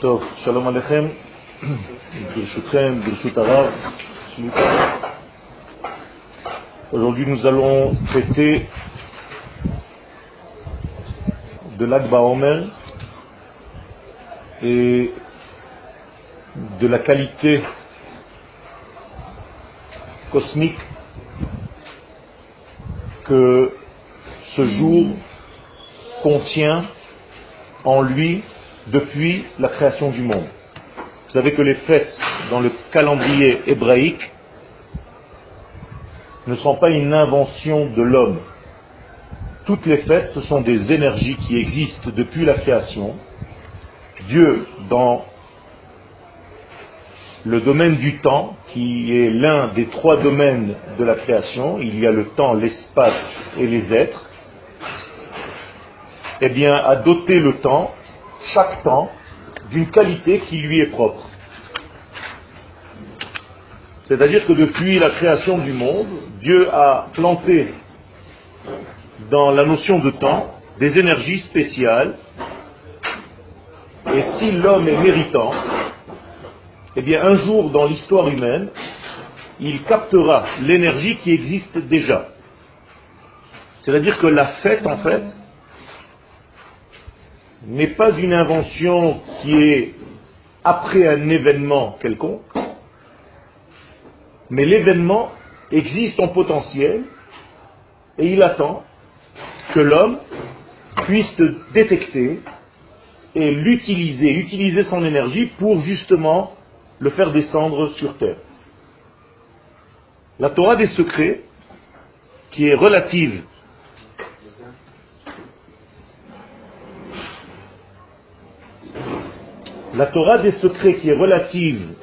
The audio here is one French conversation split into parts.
טוב, שלום עליכם, ברשותכם, ברשות הרב, Aujourd'hui nous allons traiter de l'Akba Omer et de la qualité cosmique que ce jour contient en lui depuis la création du monde. Vous savez que les fêtes dans le calendrier hébraïque ne sont pas une invention de l'homme. Toutes les fêtes, ce sont des énergies qui existent depuis la création. Dieu, dans le domaine du temps, qui est l'un des trois domaines de la création, il y a le temps, l'espace et les êtres, eh bien, a doté le temps, chaque temps, d'une qualité qui lui est propre. C'est-à-dire que depuis la création du monde, Dieu a planté dans la notion de temps des énergies spéciales. Et si l'homme est méritant, eh bien un jour dans l'histoire humaine, il captera l'énergie qui existe déjà. C'est-à-dire que la fête, en fait, n'est pas une invention qui est après un événement quelconque, mais l'événement existe en potentiel et il attend que l'homme puisse détecter et l'utiliser, utiliser son énergie pour justement le faire descendre sur terre. La Torah des secrets, qui est relative la Torah des secrets qui est relative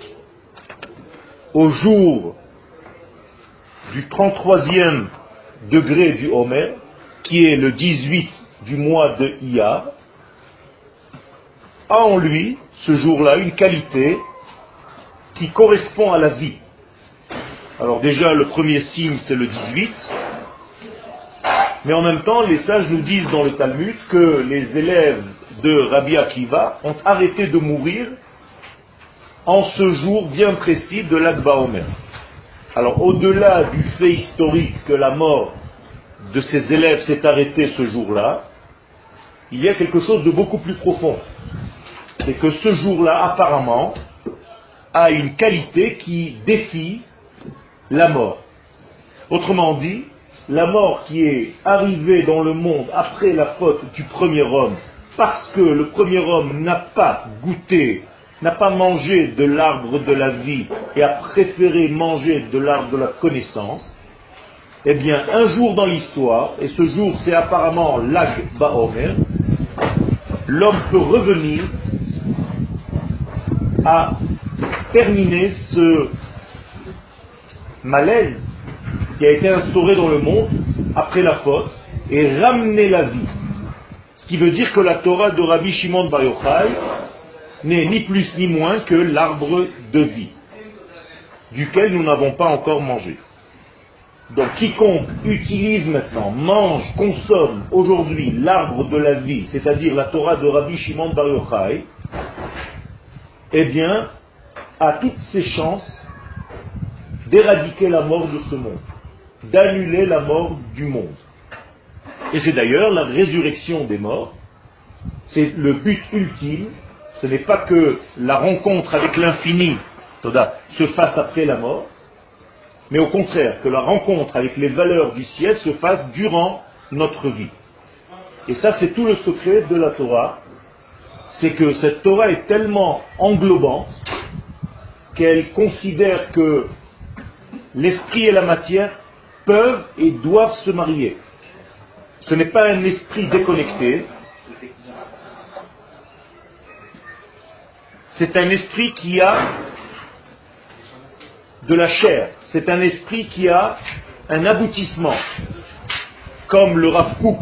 au jour du 33e degré du Homer, qui est le 18 du mois de Iyar, a en lui, ce jour-là, une qualité qui correspond à la vie. Alors déjà, le premier signe, c'est le 18, mais en même temps, les sages nous disent dans le Talmud que les élèves de Rabbi Akiva ont arrêté de mourir en ce jour bien précis de l'Akba Omer. Alors au-delà du fait historique que la mort de ces élèves s'est arrêtée ce jour-là, il y a quelque chose de beaucoup plus profond. C'est que ce jour-là, apparemment, a une qualité qui défie la mort. Autrement dit, la mort qui est arrivée dans le monde après la faute du premier homme, parce que le premier homme n'a pas goûté, n'a pas mangé de l'arbre de la vie et a préféré manger de l'arbre de la connaissance, eh bien, un jour dans l'histoire, et ce jour c'est apparemment l'Ag Baomer, l'homme peut revenir à terminer ce malaise qui a été instauré dans le monde après la faute et ramener la vie. Qui veut dire que la Torah de Rabbi Shimon Bar Yochai n'est ni plus ni moins que l'arbre de vie, duquel nous n'avons pas encore mangé. Donc quiconque utilise maintenant, mange, consomme aujourd'hui l'arbre de la vie, c'est-à-dire la Torah de Rabbi Shimon Bar Yochai, eh bien, a toutes ses chances d'éradiquer la mort de ce monde, d'annuler la mort du monde. Et c'est d'ailleurs la résurrection des morts, c'est le but ultime, ce n'est pas que la rencontre avec l'infini se fasse après la mort, mais au contraire, que la rencontre avec les valeurs du ciel se fasse durant notre vie. Et ça, c'est tout le secret de la Torah, c'est que cette Torah est tellement englobante qu'elle considère que l'esprit et la matière peuvent et doivent se marier. Ce n'est pas un esprit déconnecté, c'est un esprit qui a de la chair, c'est un esprit qui a un aboutissement. Comme le Rav Kook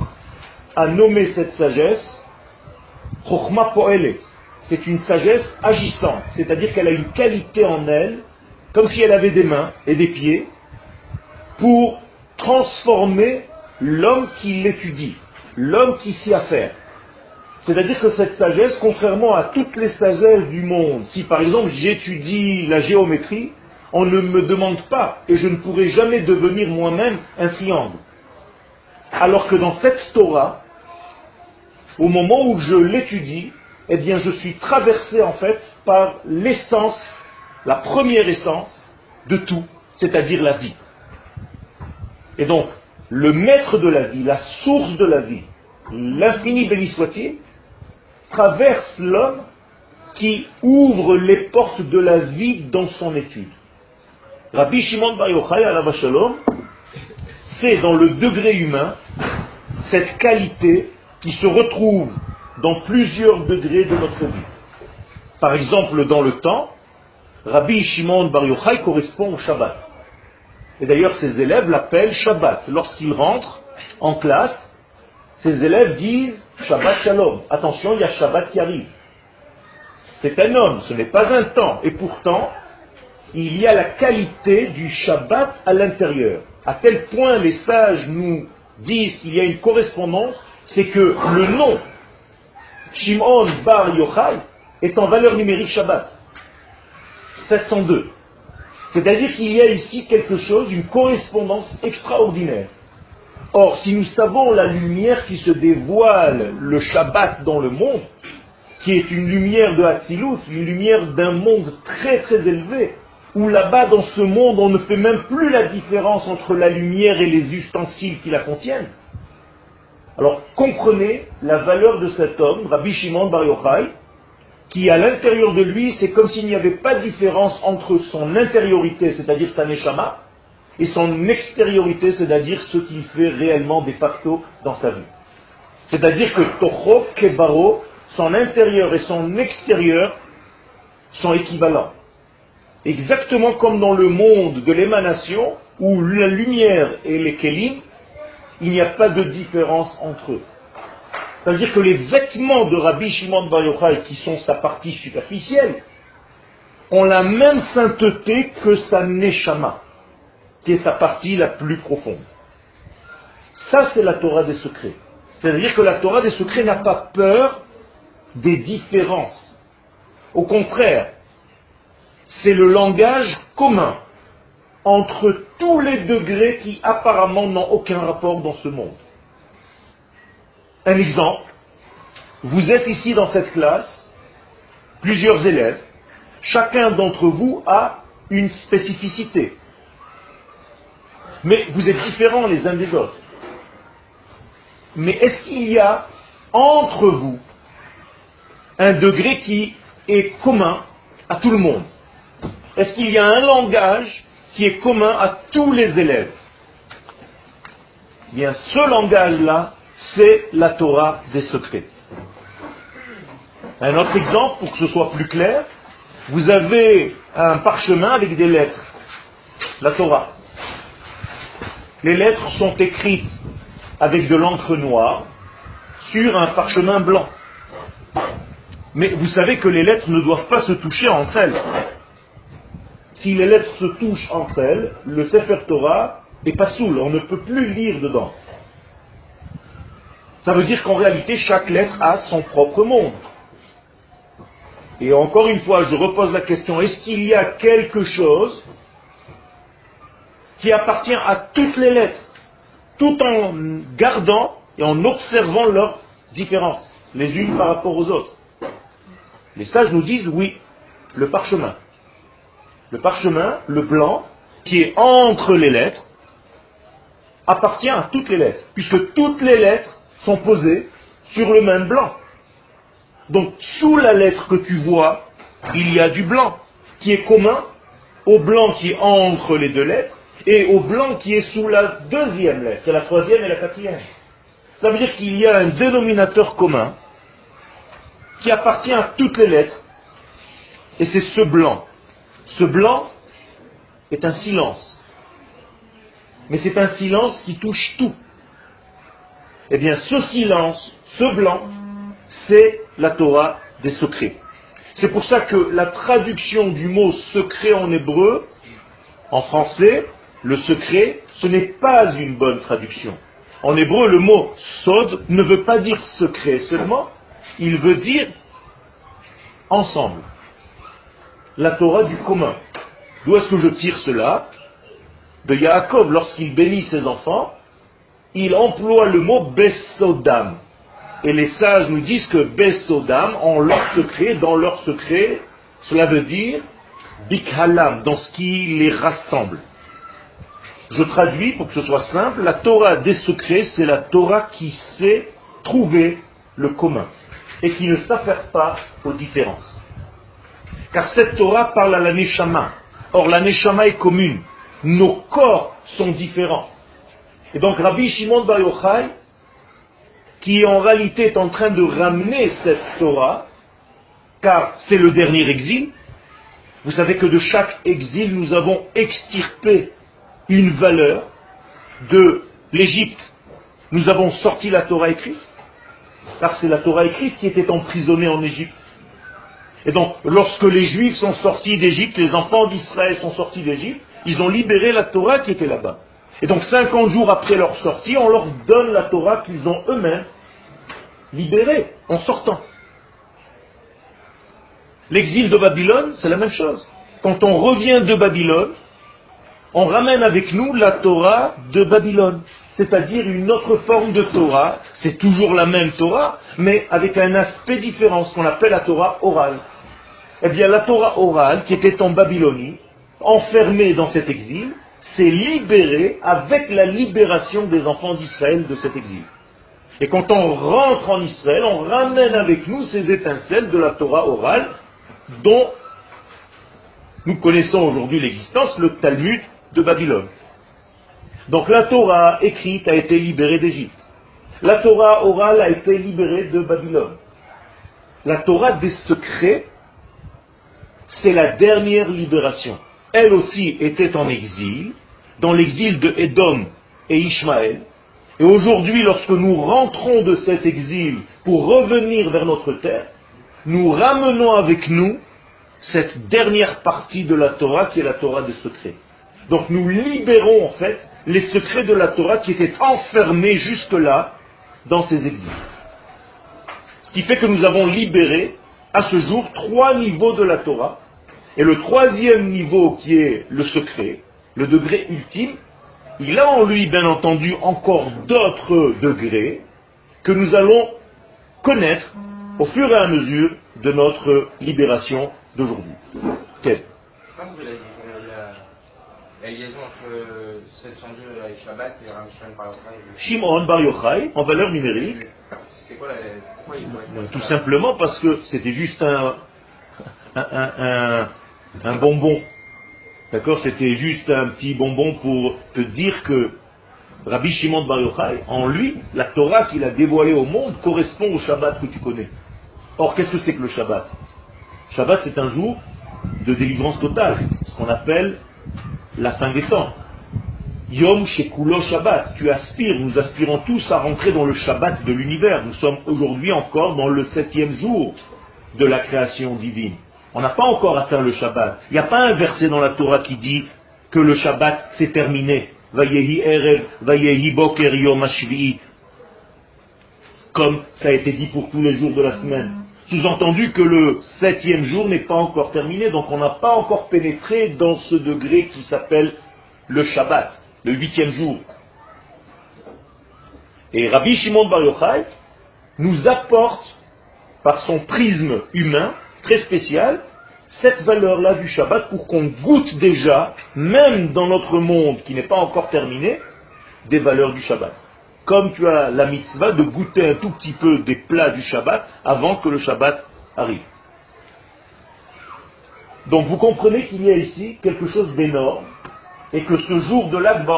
a nommé cette sagesse, c'est une sagesse agissante, c'est-à-dire qu'elle a une qualité en elle, comme si elle avait des mains et des pieds, pour transformer l'homme qui l'étudie, l'homme qui s'y affaire. C'est-à-dire que cette sagesse, contrairement à toutes les sagesses du monde, si par exemple j'étudie la géométrie, on ne me demande pas, et je ne pourrai jamais devenir moi-même un triangle. Alors que dans cette Torah, au moment où je l'étudie, eh bien je suis traversé en fait par l'essence, la première essence de tout, c'est-à-dire la vie. Et donc, le maître de la vie, la source de la vie, l'infini béni soit-il, traverse l'homme qui ouvre les portes de la vie dans son étude. Rabbi Shimon Bar Yochai, Shalom, c'est dans le degré humain cette qualité qui se retrouve dans plusieurs degrés de notre vie. Par exemple, dans le temps, Rabbi Shimon Bar Yochai correspond au Shabbat. Et d'ailleurs, ses élèves l'appellent Shabbat. Lorsqu'il rentre en classe, ses élèves disent Shabbat Shalom. Attention, il y a Shabbat qui arrive. C'est un homme, ce n'est pas un temps. Et pourtant, il y a la qualité du Shabbat à l'intérieur. À tel point les sages nous disent qu'il y a une correspondance, c'est que le nom Shimon Bar Yochai est en valeur numérique Shabbat. 702. C'est-à-dire qu'il y a ici quelque chose, une correspondance extraordinaire. Or, si nous savons la lumière qui se dévoile le Shabbat dans le monde, qui est une lumière de Hatzilut, une lumière d'un monde très très élevé, où là-bas dans ce monde on ne fait même plus la différence entre la lumière et les ustensiles qui la contiennent, alors comprenez la valeur de cet homme, Rabbi Shimon Bar Yochai, qui à l'intérieur de lui, c'est comme s'il n'y avait pas de différence entre son intériorité, c'est-à-dire sa neshama, et son extériorité, c'est-à-dire ce qu'il fait réellement de facto dans sa vie. C'est-à-dire que Toho Kebaro, son intérieur et son extérieur sont équivalents. Exactement comme dans le monde de l'émanation, où la lumière et les kelim, il n'y a pas de différence entre eux. C'est-à-dire que les vêtements de Rabbi Shimon Bar Yochai, qui sont sa partie superficielle, ont la même sainteté que sa neshama, qui est sa partie la plus profonde. Ça, c'est la Torah des secrets. C'est-à-dire que la Torah des secrets n'a pas peur des différences. Au contraire, c'est le langage commun entre tous les degrés qui apparemment n'ont aucun rapport dans ce monde. Un exemple, vous êtes ici dans cette classe, plusieurs élèves, chacun d'entre vous a une spécificité. Mais vous êtes différents les uns des autres. Mais est-ce qu'il y a entre vous un degré qui est commun à tout le monde? Est-ce qu'il y a un langage qui est commun à tous les élèves? Bien, ce langage-là, c'est la Torah des secrets. Un autre exemple, pour que ce soit plus clair, vous avez un parchemin avec des lettres, la Torah. Les lettres sont écrites avec de l'encre noire sur un parchemin blanc. Mais vous savez que les lettres ne doivent pas se toucher entre elles. Si les lettres se touchent entre elles, le Sefer Torah est pas soul, on ne peut plus lire dedans. Ça veut dire qu'en réalité, chaque lettre a son propre monde. Et encore une fois, je repose la question, est-ce qu'il y a quelque chose qui appartient à toutes les lettres, tout en gardant et en observant leurs différences, les unes par rapport aux autres? Les sages nous disent oui, le parchemin. Le parchemin, le blanc, qui est entre les lettres, appartient à toutes les lettres, puisque toutes les lettres sont posées sur le même blanc. Donc sous la lettre que tu vois, il y a du blanc qui est commun au blanc qui est entre les deux lettres et au blanc qui est sous la deuxième lettre, la troisième et la quatrième. Ça veut dire qu'il y a un dénominateur commun qui appartient à toutes les lettres et c'est ce blanc. Ce blanc est un silence. Mais c'est un silence qui touche tout. Eh bien, ce silence, ce blanc, c'est la Torah des secrets. C'est pour ça que la traduction du mot secret en hébreu, en français, le secret, ce n'est pas une bonne traduction. En hébreu, le mot sod ne veut pas dire secret seulement, il veut dire ensemble. La Torah du commun. D'où est-ce que je tire cela? De Yaakov, lorsqu'il bénit ses enfants, il emploie le mot Besodam. Et les sages nous disent que Besodam, en leur secret, dans leur secret, cela veut dire Bikhalam, dans ce qui les rassemble. Je traduis pour que ce soit simple, la Torah des secrets, c'est la Torah qui sait trouver le commun et qui ne s'affaire pas aux différences. Car cette Torah parle à la Neshama. Or, la Neshama est commune. Nos corps sont différents. Et donc, Rabbi Shimon Bar Yochai, qui en réalité est en train de ramener cette Torah, car c'est le dernier exil, vous savez que de chaque exil, nous avons extirpé une valeur de l'Égypte. Nous avons sorti la Torah écrite, car c'est la Torah écrite qui était emprisonnée en Égypte. Et donc, lorsque les Juifs sont sortis d'Égypte, les enfants d'Israël sont sortis d'Égypte, ils ont libéré la Torah qui était là-bas. Et donc, 50 jours après leur sortie, on leur donne la Torah qu'ils ont eux-mêmes libérée en sortant. L'exil de Babylone, c'est la même chose. Quand on revient de Babylone, on ramène avec nous la Torah de Babylone, c'est-à-dire une autre forme de Torah. C'est toujours la même Torah, mais avec un aspect différent, ce qu'on appelle la Torah orale. Eh bien, la Torah orale, qui était en Babylonie, enfermée dans cet exil, s'est libérée avec la libération des enfants d'Israël de cet exil. Et quand on rentre en Israël, on ramène avec nous ces étincelles de la Torah orale dont nous connaissons aujourd'hui l'existence, le Talmud de Babylone. Donc la Torah écrite a été libérée d'Égypte. La Torah orale a été libérée de Babylone. La Torah des secrets, c'est la dernière libération. Elle aussi était en exil, dans l'exil de Édom et Ishmaël. Et aujourd'hui, lorsque nous rentrons de cet exil pour revenir vers notre terre, nous ramenons avec nous cette dernière partie de la Torah qui est la Torah des secrets. Donc nous libérons en fait les secrets de la Torah qui étaient enfermés jusque-là dans ces exils. Ce qui fait que nous avons libéré à ce jour trois niveaux de la Torah. Et le troisième niveau qui est le secret, le degré ultime, il a en lui bien entendu encore d'autres degrés que nous allons connaître au fur et à mesure de notre libération d'aujourd'hui. Quel? La liaison entre 702 et Shabbat et Ramshan Bar Yochai Shimon Bar Yochai, en valeur numérique. Quoi la... Tout simplement parce que c'était juste un, un, un, un bonbon. D'accord C'était juste un petit bonbon pour te dire que Rabbi Shimon Bar Yochai, en lui, la Torah qu'il a dévoilée au monde correspond au Shabbat que tu connais. Or, qu'est-ce que c'est que le Shabbat? Shabbat, c'est un jour de délivrance totale, ce qu'on appelle la fin des temps. Yom Shekulo Shabbat, tu aspires, nous aspirons tous à rentrer dans le Shabbat de l'univers. Nous sommes aujourd'hui encore dans le septième jour de la création divine. On n'a pas encore atteint le Shabbat. Il n'y a pas un verset dans la Torah qui dit que le Shabbat c'est terminé. Comme ça a été dit pour tous les jours de la semaine. Sous-entendu que le septième jour n'est pas encore terminé, donc on n'a pas encore pénétré dans ce degré qui s'appelle le Shabbat, le huitième jour. Et Rabbi Shimon Bar Yochai nous apporte, par son prisme humain très spécial, cette valeur-là du Shabbat pour qu'on goûte déjà, même dans notre monde qui n'est pas encore terminé, des valeurs du Shabbat comme tu as la mitzvah de goûter un tout petit peu des plats du Shabbat avant que le Shabbat arrive. Donc vous comprenez qu'il y a ici quelque chose d'énorme et que ce jour de l'Akba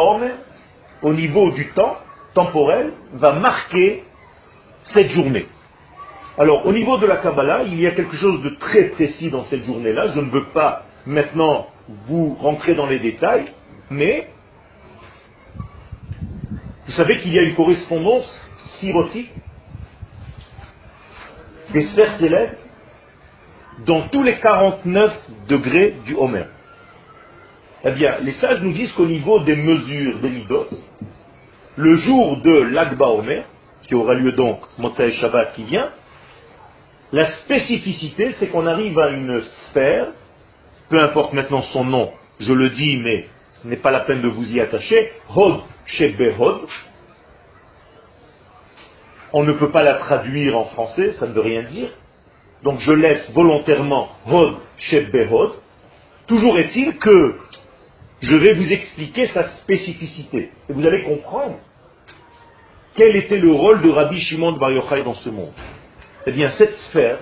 au niveau du temps temporel, va marquer cette journée. Alors, au niveau de la Kabbalah, il y a quelque chose de très précis dans cette journée-là. Je ne veux pas maintenant vous rentrer dans les détails, mais vous savez qu'il y a une correspondance sirotique des sphères célestes dans tous les 49 degrés du Homer. Eh bien, les sages nous disent qu'au niveau des mesures des le jour de l'Akba Homer, qui aura lieu donc Motsai Shabbat qui vient, La spécificité, c'est qu'on arrive à une sphère, peu importe maintenant son nom, je le dis, mais ce n'est pas la peine de vous y attacher, Hod Shebehod. On ne peut pas la traduire en français, ça ne veut rien dire. Donc je laisse volontairement Hod Shebehod. Toujours est-il que je vais vous expliquer sa spécificité. Et vous allez comprendre quel était le rôle de Rabbi Shimon de Bar Yochai dans ce monde. Eh bien, cette sphère,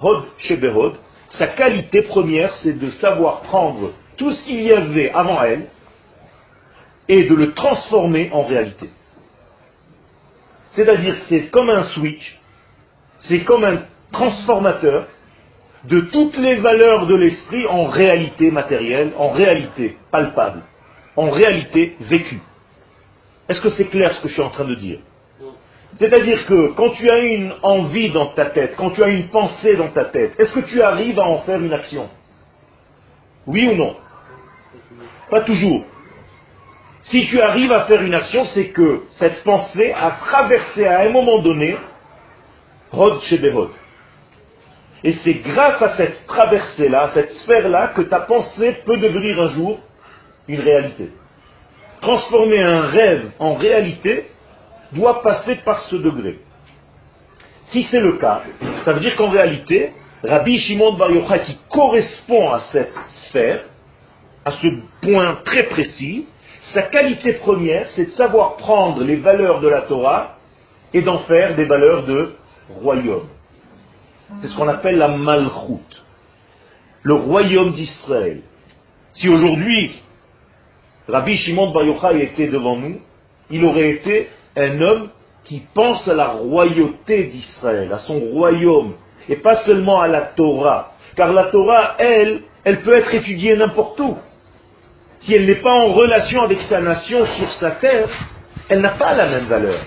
Hod Shebehod, sa qualité première, c'est de savoir prendre tout ce qu'il y avait avant elle et de le transformer en réalité. C'est-à-dire que c'est comme un switch, c'est comme un transformateur de toutes les valeurs de l'esprit en réalité matérielle, en réalité palpable, en réalité vécue. Est-ce que c'est clair ce que je suis en train de dire? C'est-à-dire que quand tu as une envie dans ta tête, quand tu as une pensée dans ta tête, est-ce que tu arrives à en faire une action? Oui ou non? Pas toujours. Si tu arrives à faire une action, c'est que cette pensée a traversé à un moment donné Rod Shebehod. Et c'est grâce à cette traversée-là, cette sphère-là, que ta pensée peut devenir un jour une réalité. Transformer un rêve en réalité doit passer par ce degré. Si c'est le cas, ça veut dire qu'en réalité, Rabbi Shimon Bar Yochai, qui correspond à cette sphère, à ce point très précis, sa qualité première, c'est de savoir prendre les valeurs de la Torah et d'en faire des valeurs de royaume. C'est ce qu'on appelle la malchoute, le royaume d'Israël. Si aujourd'hui Rabbi Shimon Bar Yochai était devant nous, il aurait été un homme qui pense à la royauté d'Israël, à son royaume, et pas seulement à la Torah. Car la Torah, elle, elle peut être étudiée n'importe où si elle n'est pas en relation avec sa nation sur sa terre, elle n'a pas la même valeur.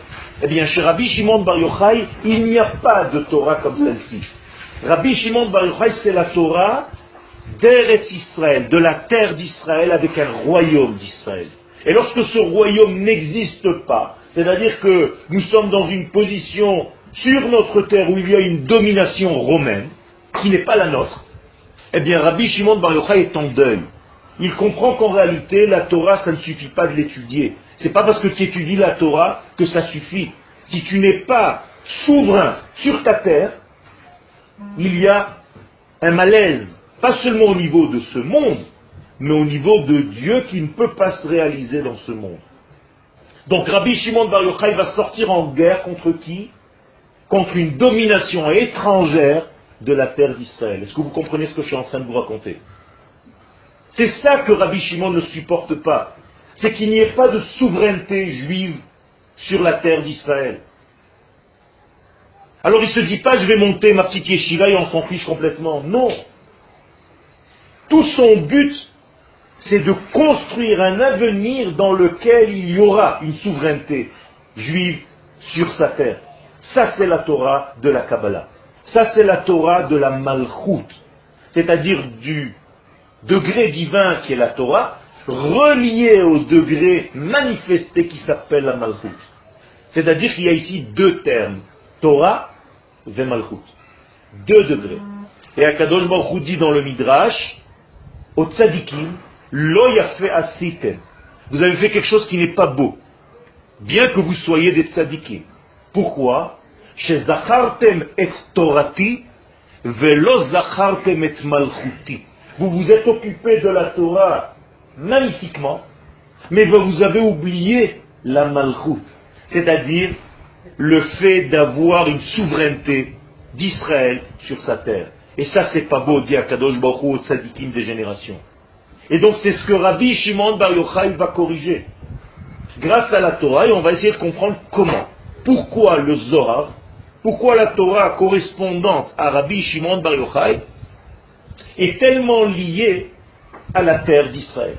Eh bien, chez Rabbi Shimon Bar Yochai, il n'y a pas de Torah comme celle-ci. Rabbi Shimon Bar Yochai, c'est la Torah d'Eretz Israël, de la terre d'Israël avec un royaume d'Israël. Et lorsque ce royaume n'existe pas, c'est-à-dire que nous sommes dans une position sur notre terre où il y a une domination romaine, qui n'est pas la nôtre, eh bien Rabbi Shimon Bar Yochai est en deuil il comprend qu'en réalité, la Torah, ça ne suffit pas de l'étudier. C'est pas parce que tu étudies la Torah que ça suffit. Si tu n'es pas souverain sur ta terre, il y a un malaise, pas seulement au niveau de ce monde, mais au niveau de Dieu qui ne peut pas se réaliser dans ce monde. Donc Rabbi Shimon Bar Yochai va sortir en guerre contre qui? Contre une domination étrangère de la terre d'Israël. Est-ce que vous comprenez ce que je suis en train de vous raconter? C'est ça que Rabbi Shimon ne supporte pas. C'est qu'il n'y ait pas de souveraineté juive sur la terre d'Israël. Alors il ne se dit pas je vais monter ma petite yeshiva et on s'en fiche complètement. Non. Tout son but, c'est de construire un avenir dans lequel il y aura une souveraineté juive sur sa terre. Ça c'est la Torah de la Kabbalah. Ça c'est la Torah de la Malchut. C'est-à-dire du degré divin qui est la Torah, relié au degré manifesté qui s'appelle la Malchut. C'est-à-dire qu'il y a ici deux termes, Torah et Malchut. Deux degrés. Et Akadosh Baruch dans le Midrash, au tzadikim, lo. Vous avez fait quelque chose qui n'est pas beau. Bien que vous soyez des tzadikim. Pourquoi? Et velo et. Vous vous êtes occupé de la Torah magnifiquement, mais vous avez oublié la malchoute, c'est-à-dire le fait d'avoir une souveraineté d'Israël sur sa terre. Et ça, c'est pas beau, dit Akadosh Baruch au tzadikim des générations. Et donc, c'est ce que Rabbi Shimon Bar Yochai va corriger. Grâce à la Torah, et on va essayer de comprendre comment. Pourquoi le Zohar, pourquoi la Torah correspondante à Rabbi Shimon Bar Yochai est tellement lié à la terre d'Israël?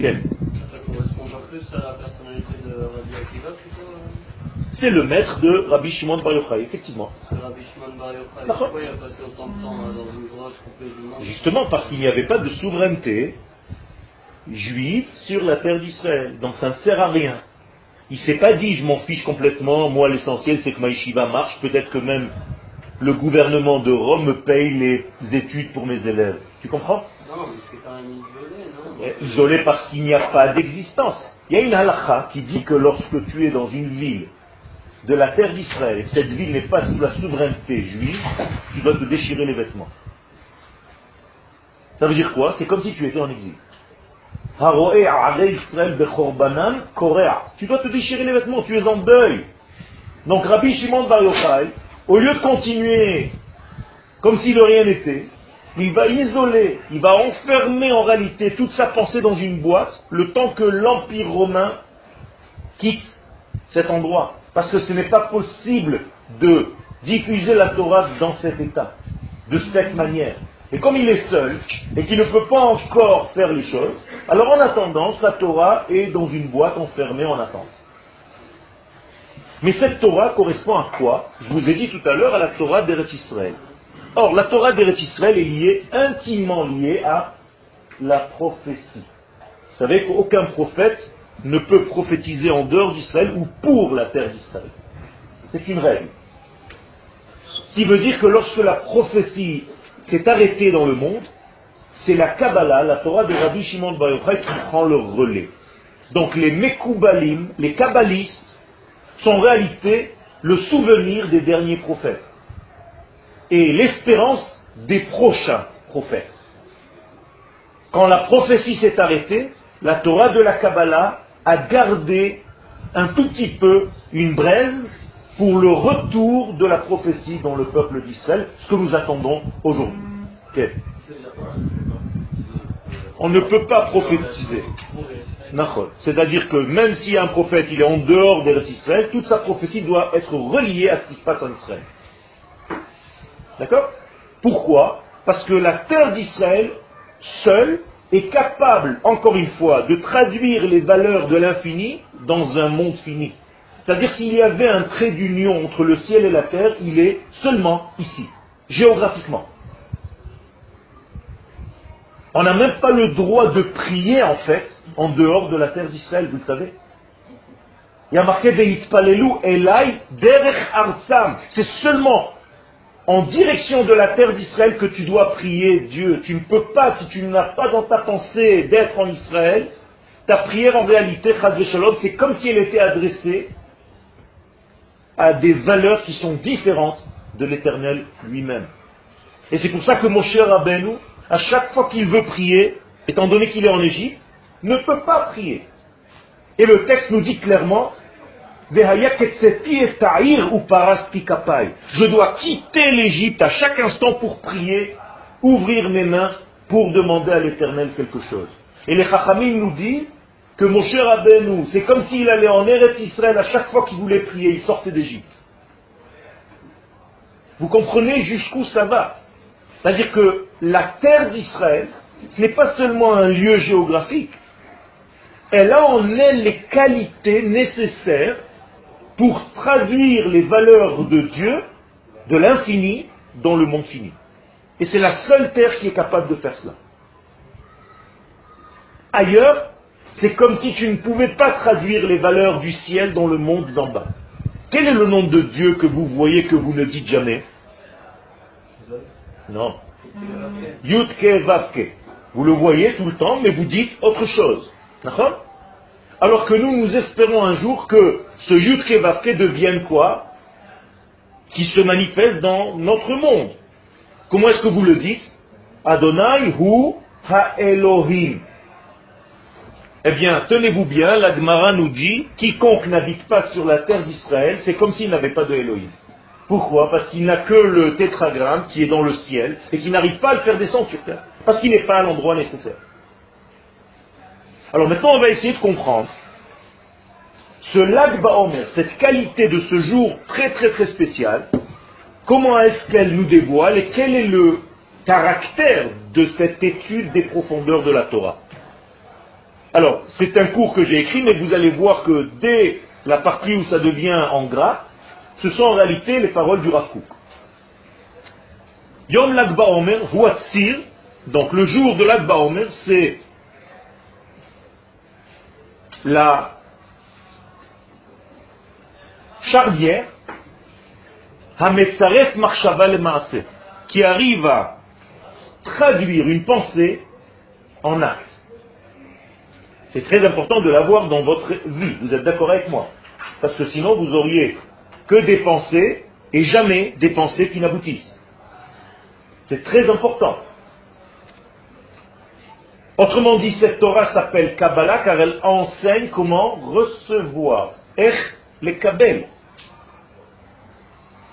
Quel Ça correspond pas plus à la personnalité de Rabbi Akiva plutôt C'est le maître de Rabbi Shimon Bar Yochai, effectivement. Rabbi Shimon Bar Yochai, pourquoi il a passé autant de temps euh, dans une grotte coupée du monde? Justement parce qu'il n'y avait pas de souveraineté juive sur la terre d'Israël. Donc ça ne sert à rien. Il ne s'est pas dit je m'en fiche complètement, moi l'essentiel c'est que ma yeshiva marche, peut-être que même le gouvernement de Rome me paye les études pour mes élèves. Tu comprends? Non, mais c'est quand même isolé, non Eh, Isolé parce qu'il n'y a pas d'existence. Il y a une halakha qui dit que lorsque tu es dans une ville de la terre d'Israël et cette ville n'est pas sous la souveraineté juive, tu dois te déchirer les vêtements. Ça veut dire quoi? C'est comme si tu étais en exil. Tu dois te déchirer les vêtements, tu es en deuil. Donc Rabbi Shimon Bar Yochai, au lieu de continuer comme si de rien n'était, il va isoler, il va enfermer en réalité toute sa pensée dans une boîte le temps que l'Empire romain quitte cet endroit. Parce que ce n'est pas possible de diffuser la Torah dans cet état, de cette manière. Et comme il est seul et qu'il ne peut pas encore faire les choses, alors en attendant, sa Torah est dans une boîte enfermée en attente. Mais cette Torah correspond à quoi? Je vous ai dit tout à l'heure à la Torah d'Eretz Israël. Or, la Torah d'Eretz Israël est liée, intimement liée à la prophétie. Vous savez qu'aucun prophète ne peut prophétiser en dehors d'Israël ou pour la terre d'Israël. C'est une règle. Ce qui veut dire que lorsque la prophétie s'est arrêtée dans le monde, c'est la Kabbalah, la Torah de Rabbi Shimon Bar Yochai qui prend le relais. Donc les Mekoubalim, les Kabbalistes, sont en réalité le souvenir des derniers prophètes et l'espérance des prochains prophètes. Quand la prophétie s'est arrêtée, la Torah de la Kabbalah a gardé un tout petit peu une braise pour le retour de la prophétie dans le peuple d'Israël, ce que nous attendons aujourd'hui. On ne peut pas prophétiser. C'est-à-dire que même si un prophète il est en dehors d'Eretz Israël, toute sa prophétie doit être reliée à ce qui se passe en Israël. D'accord? Pourquoi? Parce que la terre d'Israël, seule, est capable, encore une fois, de traduire les valeurs de l'infini dans un monde fini. C'est-à-dire s'il y avait un trait d'union entre le ciel et la terre, il est seulement ici, géographiquement. On n'a même pas le droit de prier, en fait, en dehors de la terre d'Israël, vous le savez. Il y a marqué Elai Derech Arzam. C'est seulement en direction de la terre d'Israël que tu dois prier Dieu. Tu ne peux pas, si tu n'as pas dans ta pensée d'être en Israël, ta prière en réalité, c'est comme si elle était adressée à des valeurs qui sont différentes de l'éternel lui-même. Et c'est pour ça que mon cher Rabbeinu, à chaque fois qu'il veut prier, étant donné qu'il est en Égypte, ne peut pas prier. Et le texte nous dit clairement, je dois quitter l'Égypte à chaque instant pour prier, ouvrir mes mains pour demander à l'Éternel quelque chose. Et les Chachamim nous disent que mon cher Rabbeinu, c'est comme s'il allait en Eretz Israël à chaque fois qu'il voulait prier, il sortait d'Égypte. Vous comprenez jusqu'où ça va? C'est-à-dire que la terre d'Israël, ce n'est pas seulement un lieu géographique, elle a en elle les qualités nécessaires pour traduire les valeurs de Dieu, de l'infini, dans le monde fini. Et c'est la seule terre qui est capable de faire cela. Ailleurs, c'est comme si tu ne pouvais pas traduire les valeurs du ciel dans le monde d'en bas. Quel est le nom de Dieu que vous voyez que vous ne dites jamais? Non. Yutke Vavke. Vous le voyez tout le temps, mais vous dites autre chose. Alors que nous, nous espérons un jour que ce Yutke Vavke devienne quoi? Qui se manifeste dans notre monde. Comment est-ce que vous le dites? Adonai hu ha-Elohim. Eh bien, tenez-vous bien, la Gemara nous dit, quiconque n'habite pas sur la terre d'Israël, c'est comme s'il n'avait pas de Elohim. Pourquoi? Parce qu'il n'a que le tétragramme qui est dans le ciel et qui n'arrive pas à le faire descendre sur terre. Parce qu'il n'est pas à l'endroit nécessaire. Alors maintenant, on va essayer de comprendre ce lac Baomer, cette qualité de ce jour très très très spécial, comment est-ce qu'elle nous dévoile et quel est le caractère de cette étude des profondeurs de la Torah? Alors, c'est un cours que j'ai écrit, mais vous allez voir que dès la partie où ça devient en gras, ce sont en réalité les paroles du Rav. Yom Lagba Omer, donc le jour de Lagba Omer, c'est la charnière Hametzaref Marshava le qui arrive à traduire une pensée en acte. C'est très important de l'avoir dans votre vie. Vous êtes d'accord avec moi Parce que sinon, vous auriez que des pensées et jamais des pensées qui n'aboutissent. C'est très important. Autrement dit, cette Torah s'appelle Kabbalah car elle enseigne comment recevoir. Ech les Kabel.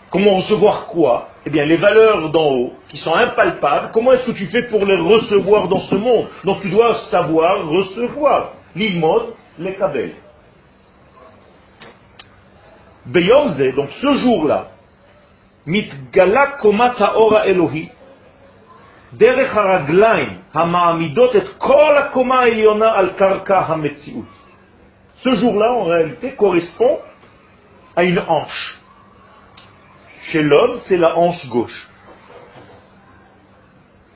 Comment recevoir quoi? Eh bien, les valeurs d'en haut, qui sont impalpables, comment est-ce que tu fais pour les recevoir dans ce monde? Donc tu dois savoir recevoir. L'ilmod, les Kabel. Beyomze, donc ce jour-là, mitgala komat haora Elohi, derech haraglaim hama'amidot et kol hakoma eliona al karka hametziut. Ce jour-là, en réalité, correspond à une hanche. Chez l'homme, c'est la hanche gauche.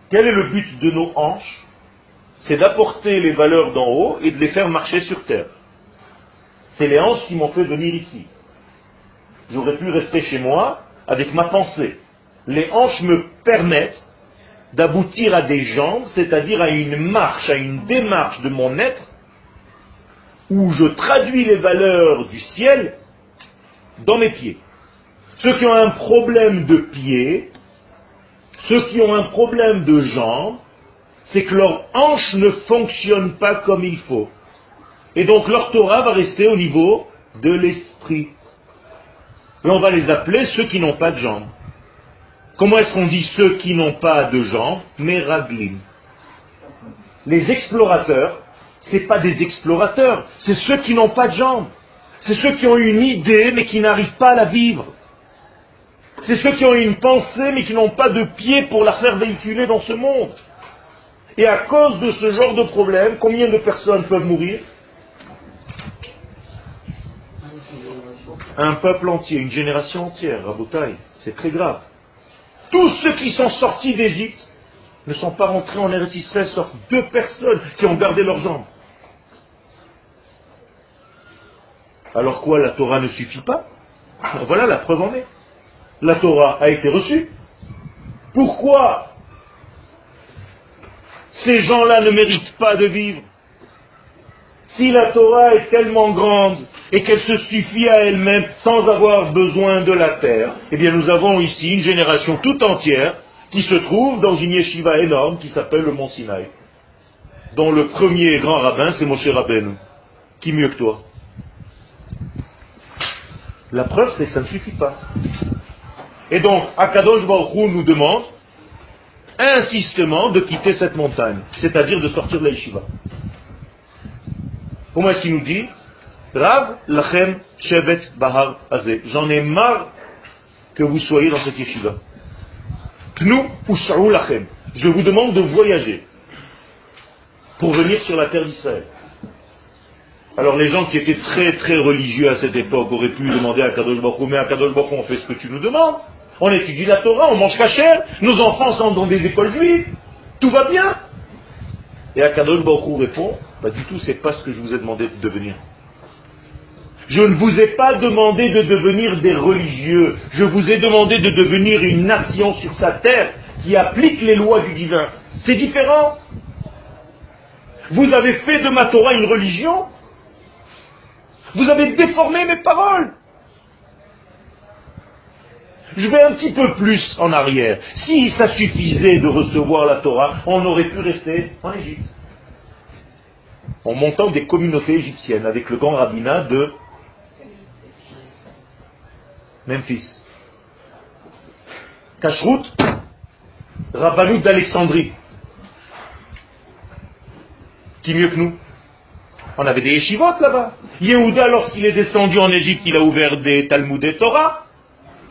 Quel est le but de nos hanches? C'est d'apporter les valeurs d'en haut et de les faire marcher sur terre. C'est les hanches qui m'ont fait venir ici. J'aurais pu rester chez moi avec ma pensée. Les hanches me permettent d'aboutir à des jambes, c'est-à-dire à une marche, à une démarche de mon être, où je traduis les valeurs du ciel dans mes pieds. Ceux qui ont un problème de pied, ceux qui ont un problème de jambes, c'est que leur hanche ne fonctionne pas comme il faut. Et donc leur Torah va rester au niveau de l'esprit. Et on va les appeler ceux qui n'ont pas de jambes. Comment est-ce qu'on dit ceux qui n'ont pas de jambes? Meraglim. Les explorateurs, ce pas des explorateurs, c'est ceux qui n'ont pas de jambes. C'est ceux qui ont une idée mais qui n'arrivent pas à la vivre. C'est ceux qui ont une pensée mais qui n'ont pas de pied pour la faire véhiculer dans ce monde. Et à cause de ce genre de problème, combien de personnes peuvent mourir? Un peuple entier, une génération entière, Raboutaï. C'est très grave. Tous ceux qui sont sortis d'Égypte ne sont pas rentrés en Eretz Israël, sauf deux personnes qui ont gardé leurs jambes. Alors quoi, la Torah ne suffit pas? Voilà la preuve en est la Torah a été reçue. Pourquoi ces gens-là ne méritent pas de vivre Si la Torah est tellement grande et qu'elle se suffit à elle-même sans avoir besoin de la terre, eh bien nous avons ici une génération tout entière qui se trouve dans une yeshiva énorme qui s'appelle le Mont Sinaï, dont le premier grand rabbin c'est Moshe Rabbeinu. Qui mieux que toi? La preuve c'est que ça ne suffit pas. Et donc, Akadosh Baruch nous demande insistement de quitter cette montagne, c'est-à-dire de sortir de la yeshiva. Comment est-ce qu'il nous dit? Rav lachem shevet bahar azeh. J'en ai marre que vous soyez dans cette yeshiva. Pnu lachem. Je vous demande de voyager pour venir sur la terre d'Israël. Alors les gens qui étaient très très religieux à cette époque auraient pu demander à Kadosh Baruch mais à Kadosh Baruch on fait ce que tu nous demandes on étudie la Torah, on mange cachère, nos enfants sont dans des écoles juives, tout va bien. Et Akadosh Baruch répond, pas du tout, c'est pas ce que je vous ai demandé de devenir. Je ne vous ai pas demandé de devenir des religieux, je vous ai demandé de devenir une nation sur sa terre qui applique les lois du divin. C'est différent. Vous avez fait de ma Torah une religion. Vous avez déformé mes paroles. Je vais un petit peu plus en arrière. Si ça suffisait de recevoir la Torah, on aurait pu rester en Égypte. En montant des communautés égyptiennes avec le grand rabbinat de Memphis. Kashrut, rabbinat d'Alexandrie. Qui mieux que nous? On avait des yeshivot là-bas. Yehuda, lorsqu'il est descendu en Égypte, il a ouvert des Talmud et Torah.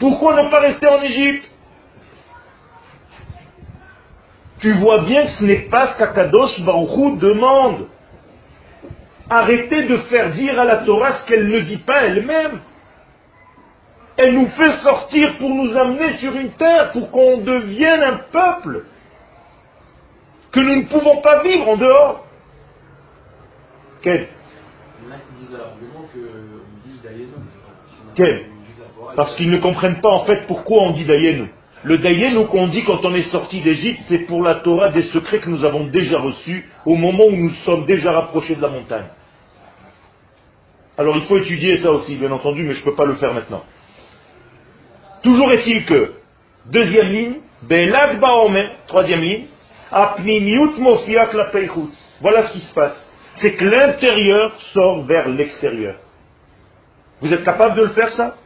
Pourquoi ne pas rester en Égypte? Tu vois bien que ce n'est pas ce qu'Akadosh Baruchou demande. Arrêtez de faire dire à la Torah ce qu'elle ne dit pas elle-même. Elle nous fait sortir pour nous amener sur une terre, pour qu'on devienne un peuple que nous ne pouvons pas vivre en dehors. Quel? Quel? Parce qu'ils ne comprennent pas en fait pourquoi on dit Dayenu. Le Dayenu qu'on dit quand on est sorti d'Égypte, c'est pour la Torah des secrets que nous avons déjà reçus au moment où nous sommes déjà rapprochés de la montagne. Alors il faut étudier ça aussi, bien entendu, mais je ne peux pas le faire maintenant. Toujours est-il que, deuxième ligne, Belag Baomer, troisième ligne, Apnimiut Mofiak la Voilà ce qui se passe. C'est que l'intérieur sort vers l'extérieur. Vous êtes capable de le faire ça?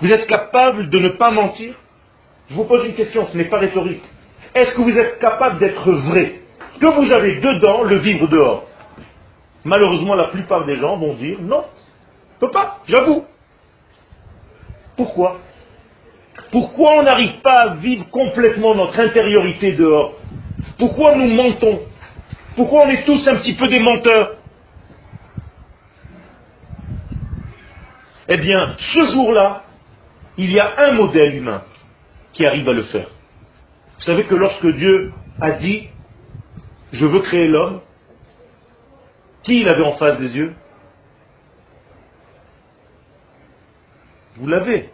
Vous êtes capable de ne pas mentir? Je vous pose une question, ce n'est pas rhétorique. Est-ce que vous êtes capable d'être vrai? Ce que vous avez dedans, le vivre dehors. Malheureusement, la plupart des gens vont dire non, je peux pas, j'avoue. Pourquoi? Pourquoi on n'arrive pas à vivre complètement notre intériorité dehors? Pourquoi nous mentons? Pourquoi on est tous un petit peu des menteurs? Eh bien, ce jour-là, il y a un modèle humain qui arrive à le faire. Vous savez que lorsque Dieu a dit, je veux créer l'homme, qui il avait en face des yeux? Vous l'avez.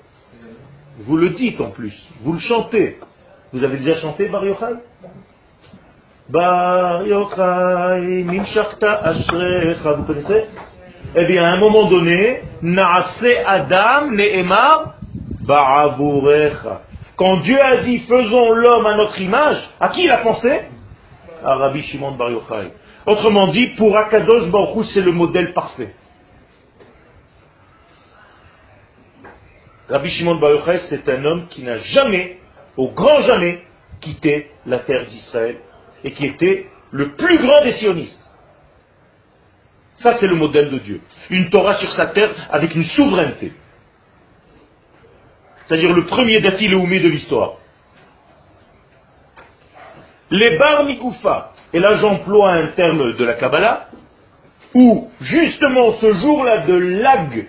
Vous le dites en plus, vous le chantez. Vous avez déjà chanté Bar Yochai? Bar Yochai, vous connaissez? Eh bien, à un moment donné, Naase Adam Ne'emar Quand Dieu a dit faisons l'homme à notre image, à qui il a pensé? À Rabbi Shimon Bar Yochai. Autrement dit, pour Akadosh Baruch c'est le modèle parfait. Rabbi Shimon Bar c'est un homme qui n'a jamais, au grand jamais, quitté la terre d'Israël et qui était le plus grand des sionistes. Ça, c'est le modèle de Dieu. Une Torah sur sa terre avec une souveraineté. C'est-à-dire le premier Dati Leoumé de l'histoire. Les Bar Mikoufa, et là j'emploie un terme de la Kabbalah, où justement ce jour-là de lag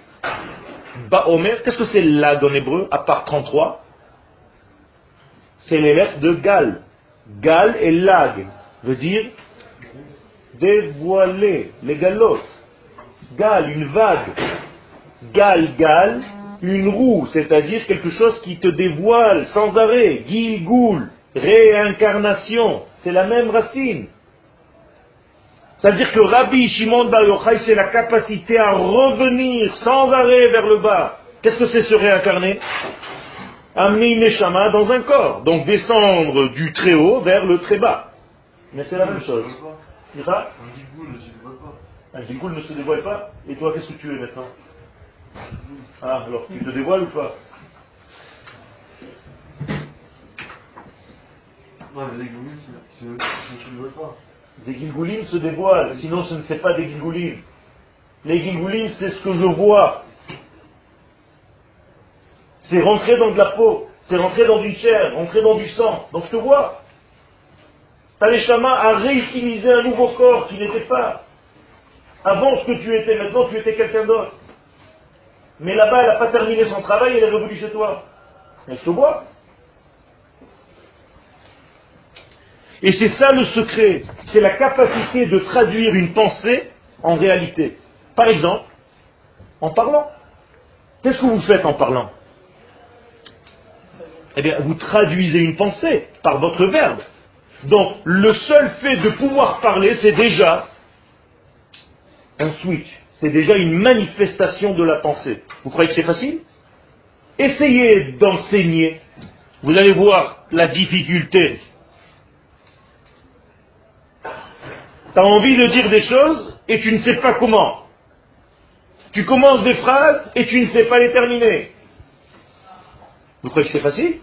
Baomer, qu'est-ce que c'est lag en hébreu, à part 33 C'est les lettres de Gal. Gal et lag veut dire dévoiler, les galotes. Gal, une vague. Gal, gal, une roue, c'est-à-dire quelque chose qui te dévoile sans arrêt. Gilgoul, réincarnation, c'est la même racine. C'est-à-dire que Rabbi Shimon Bar Yochai, c'est la capacité à revenir sans arrêt vers le bas. Qu'est-ce que c'est se réincarner? Amener une échama dans un corps. Donc descendre du très haut vers le très bas. Mais c'est la même chose. Un gigoul ne se dévoile pas. Un gigoul ne se dévoile pas Et toi, qu'est-ce que tu es maintenant? Ah, alors tu te dévoiles ou pas Non, mais les gigoules, ne se dévoilent pas. Des se dévoilent, sinon ce ne c'est pas des guilgoulim. Les guilgoulim, c'est ce que je vois. C'est rentrer dans de la peau, c'est rentrer dans du chair, rentrer dans du sang. Donc je te vois. Taleshama a réutilisé un nouveau corps qui n'était pas. Avant ce que tu étais, maintenant tu étais quelqu'un d'autre. Mais là-bas, elle n'a pas terminé son travail, elle est revenue chez toi. Mais je te vois. Et c'est ça le secret, c'est la capacité de traduire une pensée en réalité. Par exemple, en parlant. Qu'est-ce que vous faites en parlant? Eh bien, vous traduisez une pensée par votre verbe. Donc, le seul fait de pouvoir parler, c'est déjà un switch. C'est déjà une manifestation de la pensée. Vous croyez que c'est facile? Essayez d'enseigner. Vous allez voir la difficulté Tu as envie de dire des choses et tu ne sais pas comment. Tu commences des phrases et tu ne sais pas les terminer. Vous croyez que c'est facile?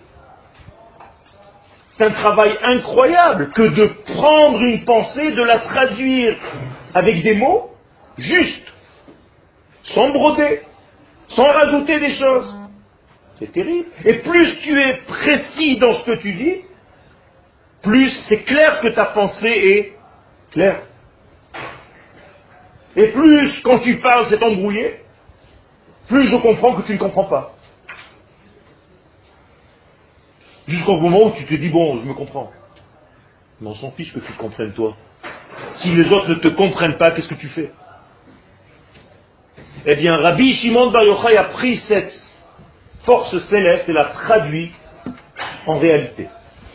C'est un travail incroyable que de prendre une pensée, de la traduire avec des mots justes, sans broder, sans rajouter des choses. C'est terrible. Et plus tu es précis dans ce que tu dis, plus c'est clair que ta pensée est Clair Et plus, quand tu parles, c'est embrouillé, plus je comprends que tu ne comprends pas. Jusqu'au moment où tu te dis, bon, je me comprends. Mais on s'en fiche que tu te comprennes toi. Si les autres ne te comprennent pas, qu'est-ce que tu fais? Eh bien, Rabbi Shimon Bar Yochai a pris cette force céleste et la traduit en réalité.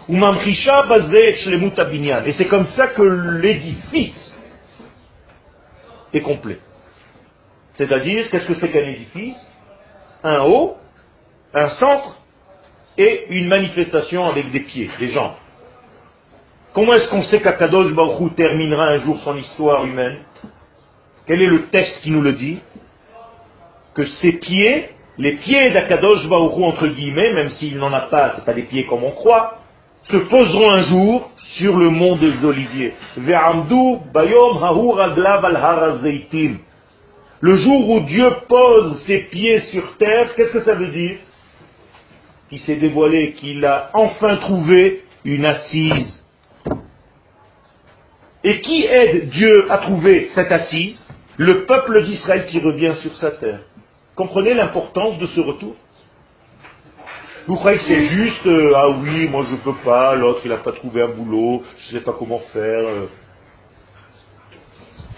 Et c'est comme ça que l'édifice est complet. C'est-à-dire, qu'est-ce que c'est qu'un édifice? Un haut, un centre et une manifestation avec des pieds, des jambes. Comment est-ce qu'on sait qu'Akadosh Baruch terminera un jour son histoire humaine? Quel est le texte qui nous le dit? Que ses pieds, les pieds d'Akadosh Baruch entre guillemets, même s'il n'en a pas, ce pas des pieds comme on croit, se poseront un jour sur le mont des Oliviers. Le jour où Dieu pose ses pieds sur terre, qu'est-ce que ça veut dire? Il s'est dévoilé qu'il a enfin trouvé une assise et qui aide Dieu à trouver cette assise? Le peuple d'Israël qui revient sur sa terre. Comprenez l'importance de ce retour Vous croyez que c'est juste, euh, ah oui, moi je ne peux pas, l'autre il n'a pas trouvé un boulot, je ne sais pas comment faire. Euh.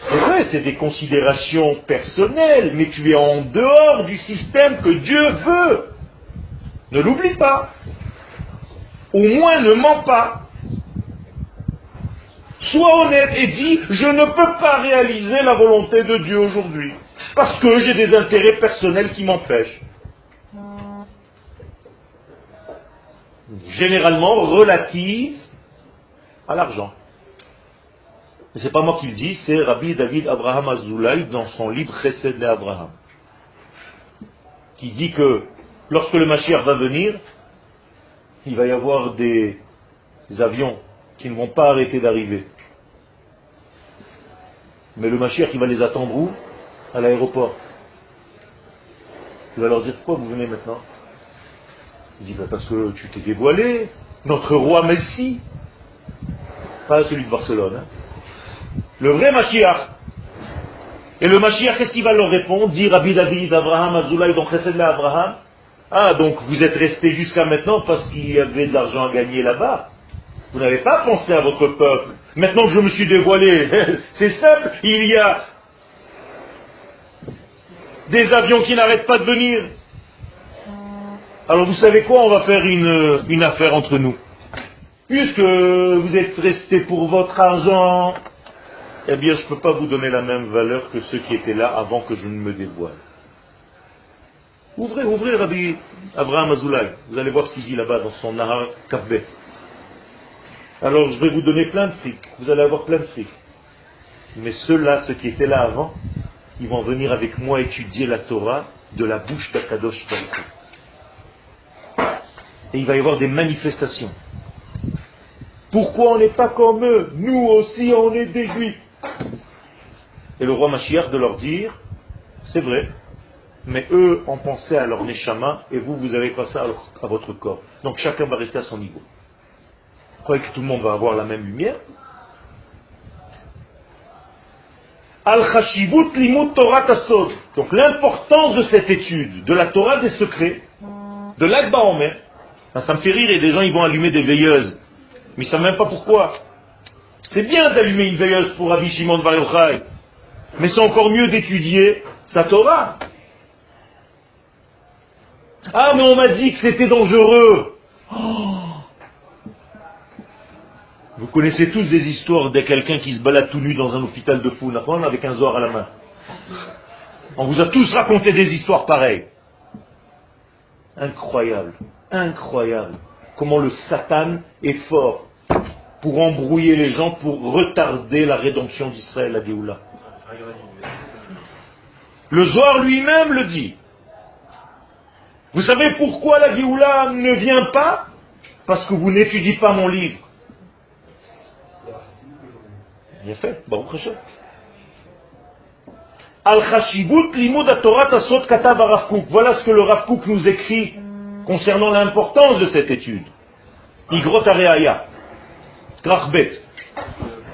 C'est vrai, c'est des considérations personnelles, mais tu es en dehors du système que Dieu veut. Ne l'oublie pas. Au moins ne mens pas. Sois honnête et dis, je ne peux pas réaliser la volonté de Dieu aujourd'hui, parce que j'ai des intérêts personnels qui m'empêchent. Généralement relative à l'argent. Ce n'est pas moi qui le dis, c'est Rabbi David Abraham Azoulay dans son livre Chesed Abraham, qui dit que lorsque le Mashiach va venir, il va y avoir des avions qui ne vont pas arrêter d'arriver. Mais le Mashiach, il va les attendre où? À l'aéroport. Il va leur dire pourquoi vous venez maintenant? Il dit ben, parce que tu t'es dévoilé, notre roi Messie. Pas celui de Barcelone. Hein. Le vrai Mashiach. Et le Mashiach, qu'est-ce qu'il va leur répondre? Dit Rabbi David, Abraham, Azoulay, donc Chesed Abraham. Ah, donc vous êtes resté jusqu'à maintenant parce qu'il y avait de l'argent à gagner là-bas. Vous n'avez pas pensé à votre peuple. Maintenant que je me suis dévoilé, c'est simple, il y a des avions qui n'arrêtent pas de venir. Alors vous savez quoi, on va faire une, une affaire entre nous. Puisque vous êtes resté pour votre argent, eh bien je ne peux pas vous donner la même valeur que ceux qui étaient là avant que je ne me dévoile. Ouvrez, ouvrez Rabbi Abraham Azoulay. Vous allez voir ce qu'il dit là-bas dans son Nahar Kavbet. Alors je vais vous donner plein de fric. Vous allez avoir plein de fric. Mais ceux-là, ceux qui étaient là avant, ils vont venir avec moi étudier la Torah de la bouche d'Akadosh Baruch. Et il va y avoir des manifestations. Pourquoi on n'est pas comme eux? Nous aussi, on est des juifs. Et le roi Mashiach de leur dire, c'est vrai, mais eux ont pensé à leur neshama et vous, vous avez pensé à votre corps. Donc chacun va rester à son niveau. Vous croyez que tout le monde va avoir la même lumière? Al-Khashibut limut Torah Donc l'importance de cette étude, de la Torah des secrets, de l'Akba ça me fait rire et des gens ils vont allumer des veilleuses. Mais ils ne savent même pas pourquoi. C'est bien d'allumer une veilleuse pour Rabbi Shimon Bar Mais c'est encore mieux d'étudier sa Torah. Ah mais on m'a dit que c'était dangereux. Oh, vous connaissez tous des histoires de quelqu'un qui se balade tout nu dans un hôpital de fou, avec un zor à la main. On vous a tous raconté des histoires pareilles. Incroyable, incroyable. Comment le Satan est fort pour embrouiller les gens, pour retarder la rédemption d'Israël à Géoula. Le Zohar lui-même le dit. Vous savez pourquoi la Géoula ne vient pas? Parce que vous n'étudiez pas mon livre. Bien fait, Baruch Hashem. Al Chashibut Limud Torah Tasot Katav Voilà ce que le Rav nous écrit concernant l'importance de cette étude. Igrot Areaya. Krachbet.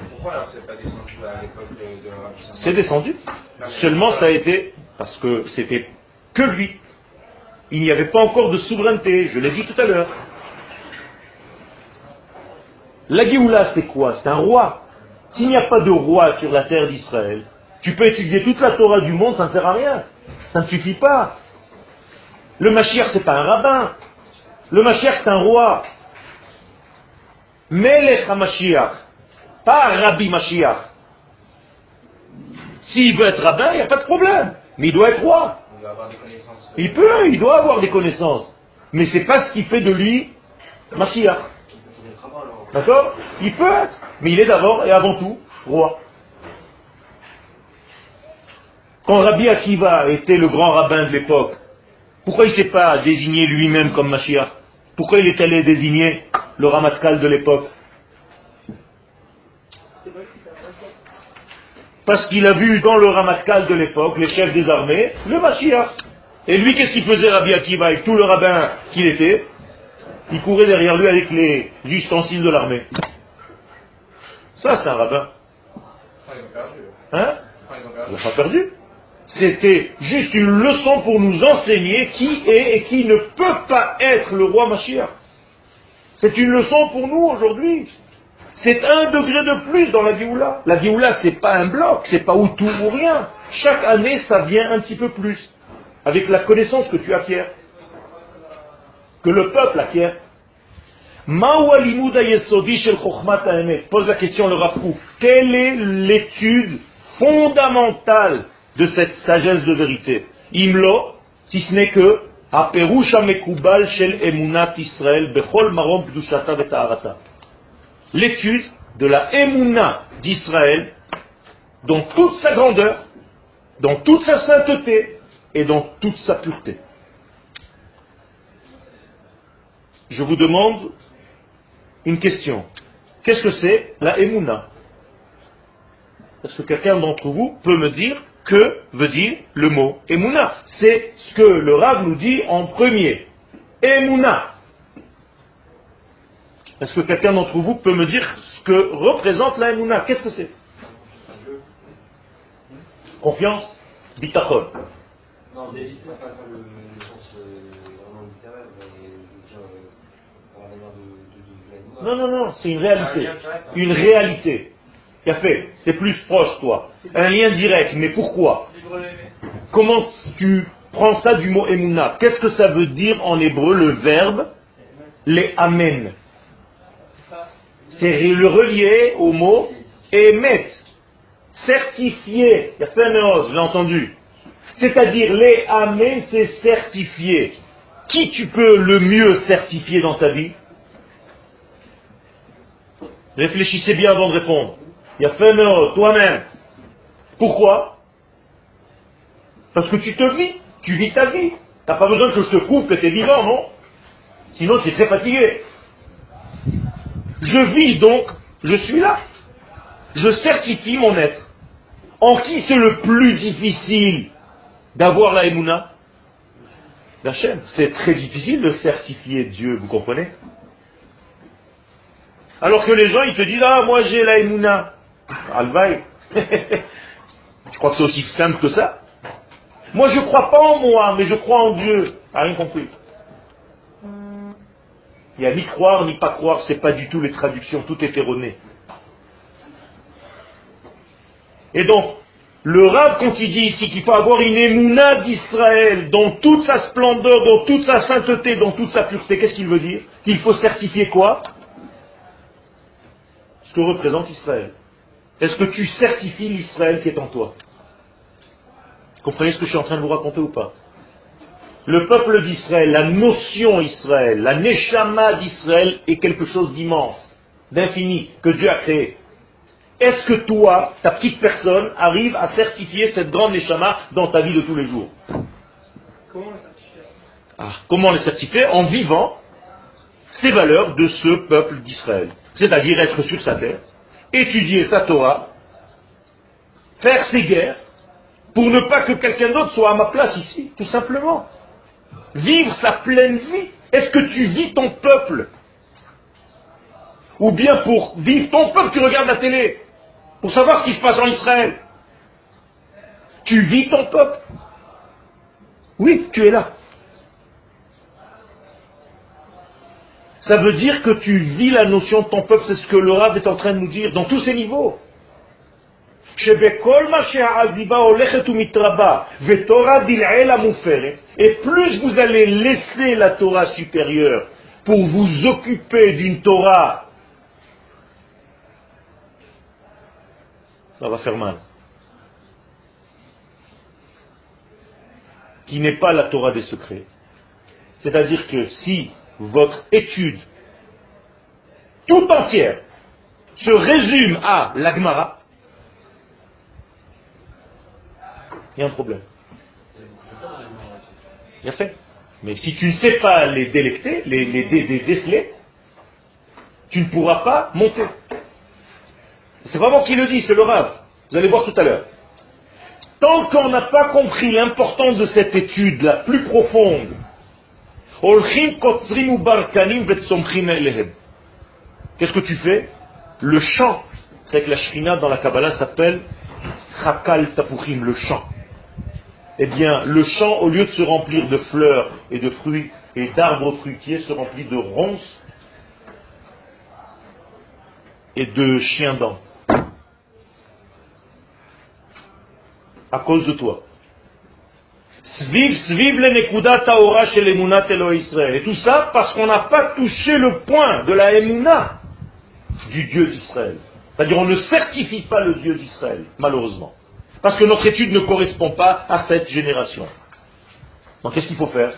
Pourquoi c'est pas descendu à l'époque de, C'est descendu. Seulement ça a été parce que c'était que lui. Il n'y avait pas encore de souveraineté, je l'ai dit tout à l'heure. La Géoula, c'est quoi? C'est un roi. S'il n'y a pas de roi sur la terre d'Israël, tu peux étudier toute la Torah du monde, ça ne sert à rien. Ça ne suffit pas. Le Mashiach, c'est pas un rabbin. Le Mashiach, c'est un roi. Melech HaMashiach, pas Rabbi Mashiach. S'il veut être rabbin, il n'y a pas de problème. Mais il doit être roi. Il peut, il doit avoir des connaissances. Mais c'est pas ce qui fait de lui Mashiach. D'accord Il peut être. Mais il est d'abord et avant tout roi. Quand Rabbi Akiva était le grand rabbin de l'époque, pourquoi il ne s'est pas désigné lui-même comme Mashiach? Pourquoi il est allé désigner le Ramatkal de l'époque? Parce qu'il a vu dans le Ramatkal de l'époque, les chefs des armées, le Mashiach. Et lui, qu'est-ce qu'il faisait Rabbi Akiva avec tout le rabbin qu'il était? Il courait derrière lui avec les ustensiles de l'armée. Ça, c'est un rabbin. Hein Il n'a pas perdu. C'était juste une leçon pour nous enseigner qui est et qui ne peut pas être le roi Mashiach. C'est une leçon pour nous aujourd'hui. C'est un degré de plus dans la Géoula. La Géoula, c'est pas un bloc, c'est pas ou tout ou rien. Chaque année, ça vient un petit peu plus. Avec la connaissance que tu acquiers. Que le peuple acquiert. Pose la question le Rafkou. Quelle est l'étude fondamentale de cette sagesse de vérité? Imlo, si ce n'est que L'étude de la emuna d'Israël dans toute sa grandeur, dans toute sa sainteté et dans toute sa pureté. Je vous demande une question. Qu'est-ce que c'est la emuna Est-ce que quelqu'un d'entre vous peut me dire que veut dire le mot Emouna. C'est ce que le Rav nous dit en premier. Emouna. Est-ce que quelqu'un d'entre vous peut me dire ce que représente la Emouna Qu'est-ce que c'est? Confiance Bitachon pas le sens vraiment littéraire, mais Non, non, non, c'est une réalité. Une réalité C'est plus proche, toi. Un lien direct. Mais pourquoi? Comment tu prends ça du mot emuna Qu'est-ce que ça veut dire en hébreu le verbe? Les amen C'est le relier au mot emet. Certifié. Il y a fait j'ai entendu. C'est-à-dire les amen, c'est certifié. Qui tu peux le mieux certifier dans ta vie? Réfléchissez bien avant de répondre. Il y a fait toi-même. Pourquoi? Parce que tu te vis, tu vis ta vie. Tu n'as pas besoin que je te prouve que tu es vivant, non? Sinon tu es très fatigué. Je vis donc, je suis là. Je certifie mon être. En qui c'est le plus difficile d'avoir la émouna chaîne. C'est très difficile de certifier Dieu, vous comprenez? Alors que les gens, ils te disent, ah, moi j'ai la émouna. Alvaï. tu crois que c'est aussi simple que ça? Moi, je crois pas en moi, mais je crois en Dieu. Ah, rien compris. Il y a ni croire ni pas croire, c'est pas du tout les traductions, tout est erroné. Et donc, le rab, quand il dit ici qu'il faut avoir une émouna d'Israël dans toute sa splendeur, dans toute sa sainteté, dans toute sa pureté, qu'est-ce qu'il veut dire? Qu'il faut certifier quoi? Ce que représente Israël. Est-ce que tu certifies l'Israël qui est en toi? Comprenez ce que je suis en train de vous raconter ou pas? Le peuple d'Israël, la notion Israël, la neshama d'Israël est quelque chose d'immense, d'infini, que Dieu a créé. Est-ce que toi, ta petite personne, arrive à certifier cette grande neshama dans ta vie de tous les jours? Comment les certifier? Ah, Comment les certifier? En vivant ces valeurs de ce peuple d'Israël. C'est-à-dire être sur sa terre, étudier sa Torah, faire ses guerres, pour ne pas que quelqu'un d'autre soit à ma place ici, tout simplement. Vivre sa pleine vie. Est-ce que tu vis ton peuple? Ou bien pour vivre ton peuple, tu regardes la télé, pour savoir ce qui se passe en Israël. Tu vis ton peuple. Oui, tu es là. Ça veut dire que tu vis la notion de ton peuple, c'est ce que le est en train de nous dire, dans tous ses niveaux. Et plus vous allez laisser la Torah supérieure pour vous occuper d'une Torah, ça va faire mal. Qui n'est pas la Torah des secrets. C'est-à-dire que si votre étude tout entière se résume à l'Agmara, il y a un problème. Bien fait. Mais si tu ne sais pas les délecter, les, déceler, tu ne pourras pas monter. C'est pas moi qui le dis, c'est le Rav. Vous allez voir tout à l'heure. Tant qu'on n'a pas compris l'importance de cette étude la plus profonde, qu'est-ce que tu fais? Le chant. C'est que la shrina dans la Kabbalah s'appelle Chakal Tapuchim, le chant eh bien, le champ, au lieu de se remplir de fleurs et de fruits et d'arbres fruitiers, se remplit de ronces et de chiens dents. À cause de toi. Sviv, sviv le taora chez les Israël. Et tout ça parce qu'on n'a pas touché le point de la emuna du Dieu d'Israël. C'est-à-dire, on ne certifie pas le Dieu d'Israël, malheureusement. Parce que notre étude ne correspond pas à cette génération. Donc qu'est-ce qu'il faut faire?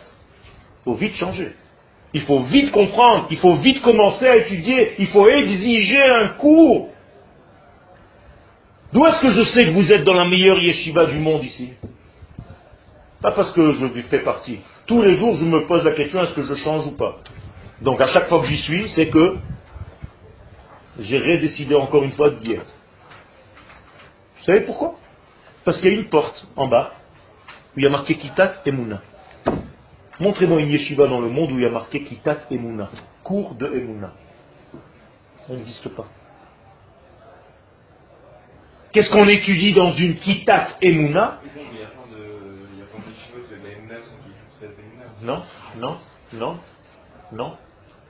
Il faut vite changer. Il faut vite comprendre. Il faut vite commencer à étudier. Il faut exiger un cours. D'où est-ce que je sais que vous êtes dans la meilleure yeshiva du monde ici? Pas parce que je fais partie. Tous les jours, je me pose la question est-ce que je change ou pas? Donc à chaque fois que j'y suis, c'est que j'ai redécidé encore une fois d'y être. Vous savez pourquoi? Parce qu'il y a une porte en bas où il y a marqué Kitat Emouna. Montrez-moi une yeshiva dans le monde où il y a marqué Kitat Emouna. Cours de Emouna. Ça n'existe pas. Qu'est-ce qu'on étudie dans une Kitat Emouna Non, non, non, non.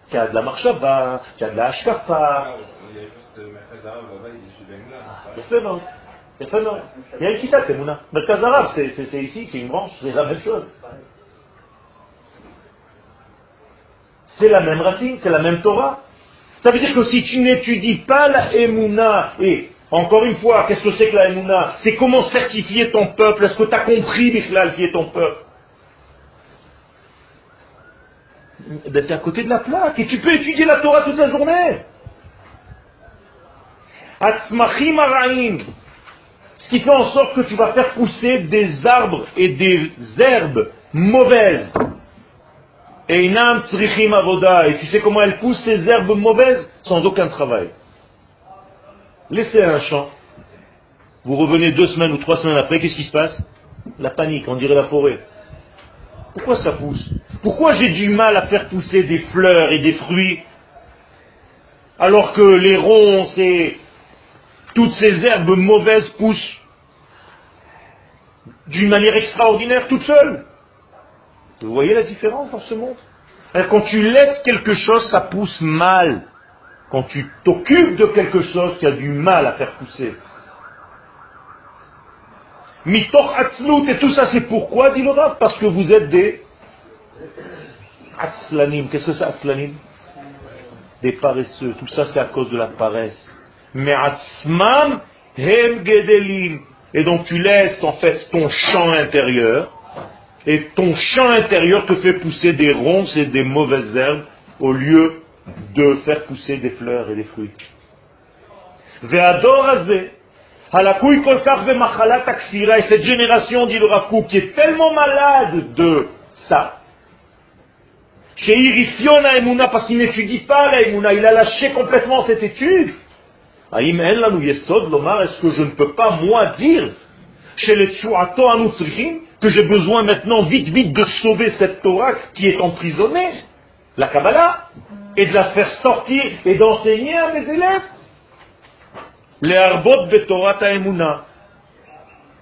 Il y a de la marchava, il y a de la hashkafa. Il y a juste là-bas, il y a il y a une Kitat Emouna. Merkaz Arabe, c'est ici, c'est une branche, c'est la même chose. C'est la même racine, c'est la même Torah. Ça veut dire que si tu n'étudies pas la Emouna, et encore une fois, qu'est-ce que c'est que la Emouna? C'est comment certifier ton peuple? Est-ce que tu as compris, Bichlal, qui est ton peuple? Es à côté de la plaque et tu peux étudier la Torah toute la journée. Atzmachim Araim, ce qui fait en sorte que tu vas faire pousser des arbres et des herbes mauvaises. Et tu sais comment elles poussent ces herbes mauvaises? Sans aucun travail. Laissez un champ. Vous revenez deux semaines ou trois semaines après, qu'est-ce qui se passe? La panique, on dirait la forêt. Pourquoi ça pousse? Pourquoi j'ai du mal à faire pousser des fleurs et des fruits alors que les ronces et toutes ces herbes mauvaises poussent d'une manière extraordinaire toutes seules. Vous voyez la différence dans ce monde? Quand tu laisses quelque chose, ça pousse mal. Quand tu t'occupes de quelque chose, tu as du mal à faire pousser. Mitoch atzlut, et tout ça c'est pourquoi, dit Parce que vous êtes des atzlanim. Qu'est-ce que c'est atzlanim? Des paresseux. Tout ça c'est à cause de la paresse. Mais atzmam hem gedelim. Et donc tu laisses en fait ton champ intérieur, et ton champ intérieur te fait pousser des ronces et des mauvaises herbes au lieu de faire pousser des fleurs et des fruits. Et cette génération, dit le Rav qui est tellement malade de ça, chez Irifiona Emouna, parce qu'il n'étudie pas la Emouna, il a lâché complètement cette étude. Est-ce que je ne peux pas, moi, dire chez les que j'ai besoin maintenant vite, vite de sauver cette Torah qui est emprisonnée, la Kabbalah, et de la faire sortir et d'enseigner à mes élèves? Les arbot de Torah Emuna.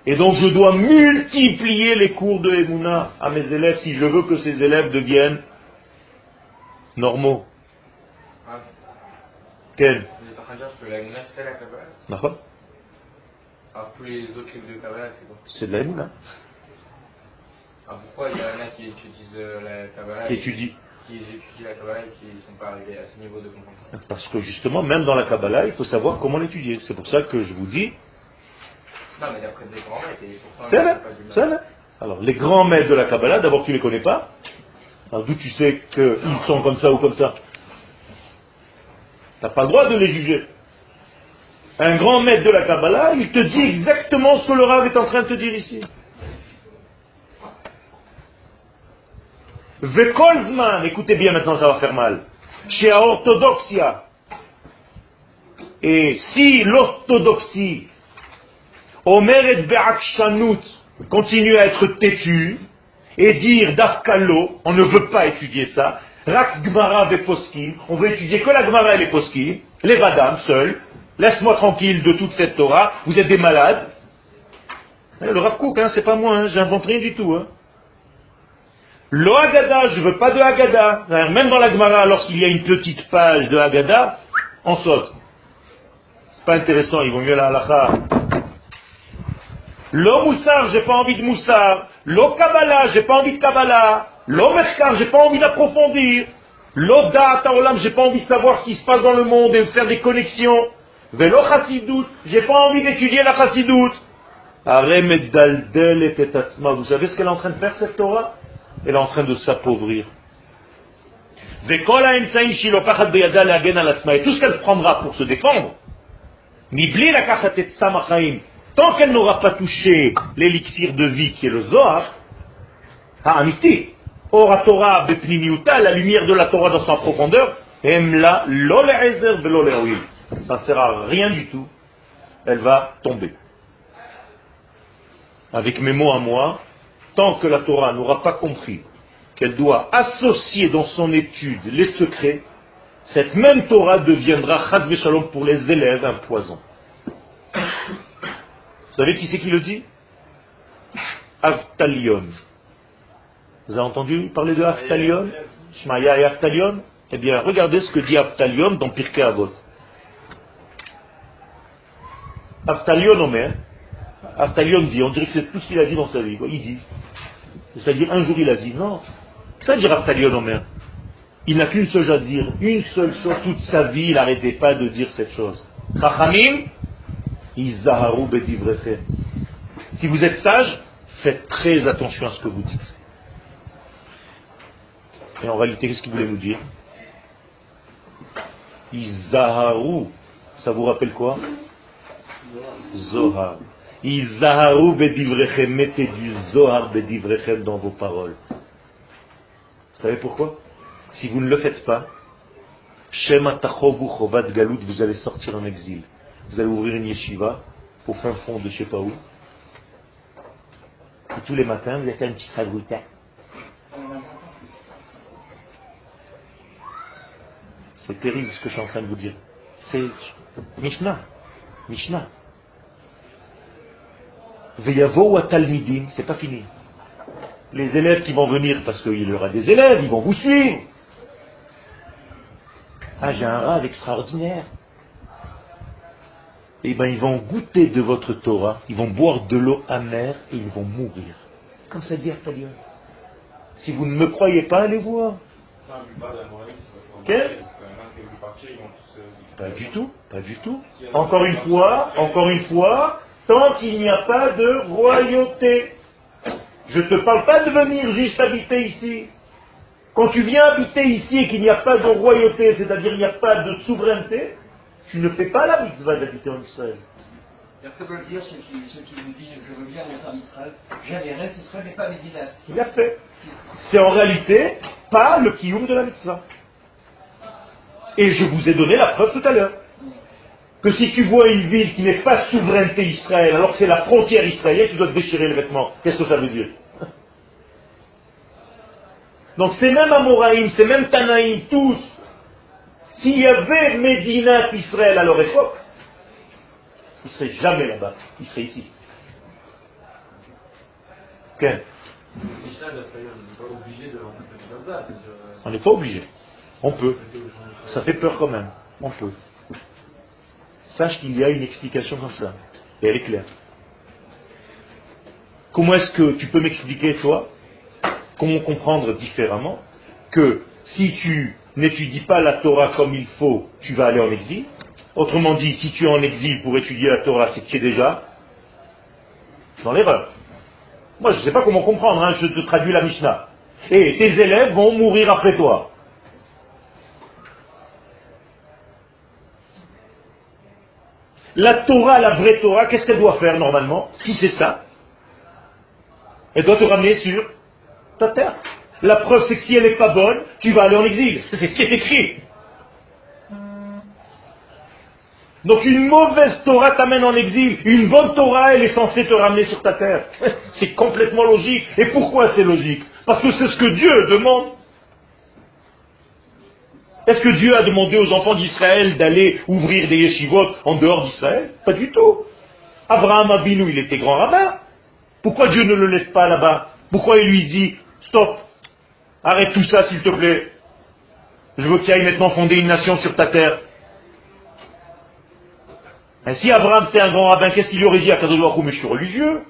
Et donc je dois multiplier les cours de Emuna à mes élèves si je veux que ces élèves deviennent normaux. Quel? Alors tous les autres livres de Kabbalah, c'est quoi C'est de la Emouna. Alors pourquoi il y en a qui étudient euh, la Kabbalah Qui et étudie. qui étudient la Kabbalah et qui ne sont pas arrivés à ce niveau de compréhension Parce que justement, même dans la Kabbalah, il faut savoir comment l'étudier. C'est pour ça que je vous dis, Non, mais d'après des grands maîtres, et pourtant, c'est vrai, c'est vrai. Alors, les grands maîtres de la Kabbalah, d'abord tu les connais pas. Alors d'où tu sais qu'ils sont comme ça ou comme ça Tu n'as pas le droit de les juger. Un grand maître de la Kabbalah, il te dit exactement ce que le Rav est en train de te dire ici. Vekolzman, écoutez bien maintenant, ça va faire mal. Chez orthodoxia. Et si l'orthodoxie, Omeret Be'akshanut, continue à être têtu, et dire d'Afkalo, on ne veut pas étudier ça, Rak Gmara Veposkim, on veut étudier que la Gmara et les Poskim, les Vadam seuls, laisse-moi tranquille de toute cette Torah, vous êtes des malades. Eh, Le Rav hein, c'est pas moi, hein, j'invente rien du tout. Hein. Le Haggadah, je veux pas de Haggadah. Même dans la Gemara, lorsqu'il y a une petite page de Haggadah, on saute. C'est pas intéressant, il vaut mieux la halakha. Le Moussar, j'ai pas envie de Moussar. Le Kabbalah, j'ai pas envie de Kabbalah. Le Merkar, j'ai pas envie d'approfondir. Le Da'at Haolam, j'ai pas envie de savoir ce qui se passe dans le monde et de faire des connexions. Velo Chassidout, j'ai pas envie d'étudier la Tetatzma. Vous savez ce qu'elle est en train de faire, cette Torah? Elle est en train de s'appauvrir. Et tout ce qu'elle prendra pour se défendre, hachaim. Tant qu'elle n'aura pas touché l'élixir de vie qui est le Zohar, ha'amiti, Ora Torah bepnimiuta, la lumière de la Torah dans sa profondeur, emla lo le'ezer velo le'oil. Ça ne sert à rien du tout. Elle va tomber. Avec mes mots à moi, tant que la Torah n'aura pas compris qu'elle doit associer dans son étude les secrets, cette même Torah deviendra, shalom, pour les élèves, un poison. Vous savez qui c'est qui le dit Avtalion. Vous avez entendu parler de Avtalion Shmaya et Avtalion Eh bien, regardez ce que dit Avtalion dans Pirkei Avot. Avtalion Omer, Avtalion dit, on dirait que c'est tout ce qu'il a dit dans sa vie. Il dit. C'est-à-dire, un jour il a dit, non. Ça dire Avtalion Omer. Il n'a qu'une chose à dire, une seule chose, toute sa vie, il n'arrêtait pas de dire cette chose. Chachamim, Izaharu bedivrechem. Si vous êtes sage, faites très attention à ce que vous dites. Et en réalité, qu'est-ce qu'il voulait nous dire? Izaharu, ça vous rappelle quoi? Zohar. Izaharu bedivrechem, mettez du Zohar bedivrechem dans vos paroles. Vous savez pourquoi? Si vous ne le faites pas, Shema galut, vous allez sortir en exil. Vous allez ouvrir une yeshiva au fin fond de je sais pas où. Et tous les matins, vous êtes un petit chavruta. C'est terrible ce que je suis en train de vous dire. C'est Mishnah. Mishnah. Veyavo wa talmidim, c'est pas fini. Les élèves qui vont venir, parce qu'il y aura des élèves, ils vont vous suivre. Ah, j'ai un rave extraordinaire. Eh bien, ils vont goûter de votre Torah, ils vont boire de l'eau amère et ils vont mourir. Comme ça dit Artalion. Si vous ne me croyez pas, allez voir. Quel? Pas du tout, pas du tout. Encore une fois, encore une fois, tant qu'il n'y a pas de royauté. Je ne te parle pas de venir juste habiter ici. Quand tu viens habiter ici et qu'il n'y a pas de royauté, c'est-à-dire il n'y a pas de souveraineté, tu ne fais pas la mitzvah d'habiter en Israël. Alors que veulent dire ceux qui, ceux qui vous disent je veux bien monter en Israël, j'allais, ce serait mais pas Médinas. Il a fait. C'est en réalité pas le kiyum de la mitzvah. Et je vous ai donné la preuve tout à l'heure. Que si tu vois une ville qui n'est pas souveraineté Israël, alors que c'est la frontière israélienne, tu dois te déchirer les vêtements. Qu'est-ce que ça veut dire? Donc c'est même Amoraïm, c'est même Tanaïm, tous. S'il y avait Médina Israël à leur époque, ils ne seraient jamais là-bas, ils seraient ici. On n'est pas obligé. On peut. Ça fait peur quand même. On peut. Sache qu'il y a une explication comme ça. Et elle est claire. Comment est-ce que tu peux m'expliquer, toi, comment comprendre différemment que si tu n'étudies pas la Torah comme il faut, tu vas aller en exil Autrement dit, si tu es en exil pour étudier la Torah, c'est que tu es déjà dans l'erreur. Moi, je ne sais pas comment comprendre, hein, je te traduis la Mishnah. Et tes élèves vont mourir après toi. La Torah, la vraie Torah, qu'est-ce qu'elle doit faire normalement Si c'est ça, elle doit te ramener sur ta terre. La preuve, c'est que si elle n'est pas bonne, tu vas aller en exil. C'est ce qui est écrit. Donc une mauvaise Torah t'amène en exil. Une bonne Torah, elle est censée te ramener sur ta terre. C'est complètement logique. Et pourquoi c'est logique? Parce que c'est ce que Dieu demande. Est-ce que Dieu a demandé aux enfants d'Israël d'aller ouvrir des yeshivot en dehors d'Israël? Pas du tout. Abraham Avinu, il était grand rabbin. Pourquoi Dieu ne le laisse pas là-bas? Pourquoi il lui dit, stop, arrête tout ça s'il te plaît. Je veux qu'il aille maintenant fonder une nation sur ta terre. Si Abraham c'était un grand rabbin, qu'est-ce qu'il aurait dit à Kadosh Mais je suis religieux.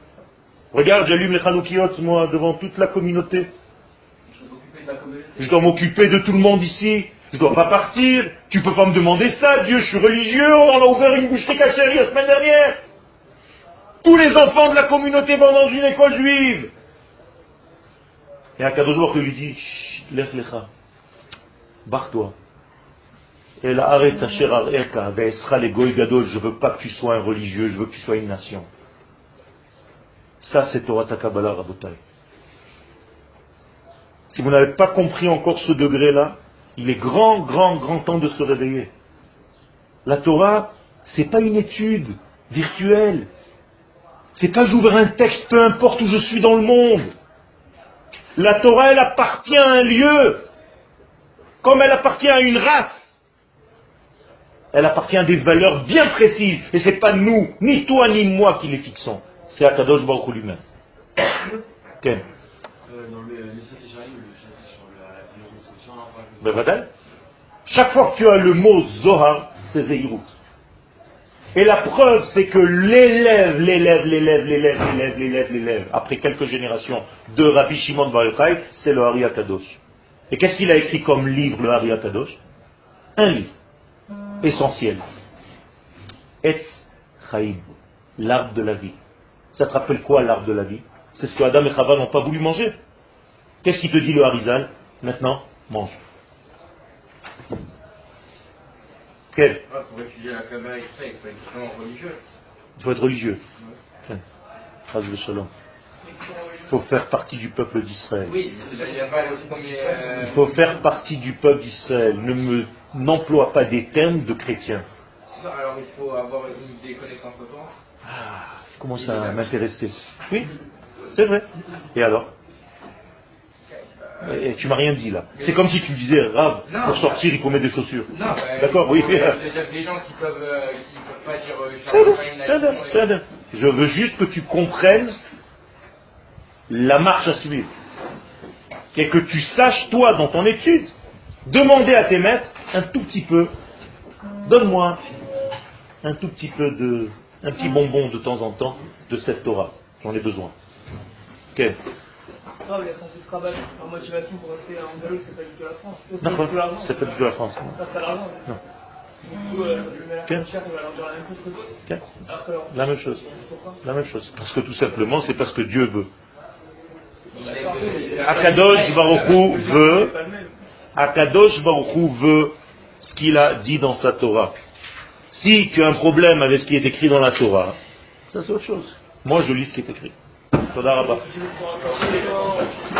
Regarde, j'allume les Hanoukiot, moi, devant toute la communauté. Je dois m'occuper de tout le monde ici. Je ne dois pas partir. Tu peux pas me demander ça, Dieu, je suis religieux. On a ouvert une boucherie cachée la semaine dernière. Tous les enfants de la communauté vont dans une école juive. Et Akadosh Baruch lui dit, lève lecha, barre-toi. Et la arrête sa chère les goy gadol, je veux pas que tu sois un religieux, je veux que tu sois une nation. Ça, c'est Torah Takabala Rabotai. Si vous n'avez pas compris encore ce degré-là, il est grand, grand, grand temps de se réveiller. La Torah, c'est pas une étude virtuelle. C'est pas j'ouvre un texte, peu importe où je suis dans le monde. La Torah, elle appartient à un lieu, comme elle appartient à une race. Elle appartient à des valeurs bien précises. Et ce n'est pas nous, ni toi, ni moi qui les fixons. C'est Akadosh Baruch lui-même. Ken Chaque fois que tu as le mot Zohar, c'est Zeirut. Et la preuve, c'est que l'élève, l'élève, l'élève, l'élève, l'élève, l'élève, l'élève, après quelques générations de Rabbi Shimon Bar c'est le Hari Kadosh. Et qu'est-ce qu'il a écrit comme livre, le Hari Kadosh Un livre essentiel. Etz Chaim, l'arbre de la vie. Ça te rappelle quoi l'arbre de la vie? C'est ce que Adam et Chava n'ont pas voulu manger. Qu'est-ce qui te dit le Harizal? Maintenant, mange. Quel? Pour étudier la Kabbalah il faut être religieux. Il faut être religieux. Il faut faire partie du peuple d'Israël. Oui, euh, il faut faire partie du peuple d'Israël. Ne me n'emploie pas des termes de chrétiens. alors il faut avoir des connaissances autant. Ah, commence à m'intéresser? Oui, c'est vrai. Et alors? Et tu m'as rien dit là. C'est comme si tu disais, Rav, pour sortir, il faut mettre des chaussures. Non, d'accord, oui. Des gens qui peuvent, euh, peuvent pas dire. Euh, Je veux juste que tu comprennes la marche à suivre. Et que tu saches, toi, dans ton étude, demander à tes maîtres un tout petit peu, donne-moi un tout petit peu de, un petit bonbon de temps en temps de cette Torah. J'en ai besoin. Ok motivation pour rester en c'est pas du tout la France. C'est pas du tout la France. Ça, c'est l'argent. Non. Du coup, euh, le okay. cher, il va leur dire la même chose que d'autres. Okay. La même chose. La même chose. Parce que tout simplement, c'est parce que Dieu veut. Akadosh Baruchou veut, Akadosh Baruchou veut ce qu'il a dit dans sa Torah. Si tu as un problème avec ce qui est écrit dans la Torah, ça c'est autre chose. Moi je lis ce qui est écrit. תודה רבה.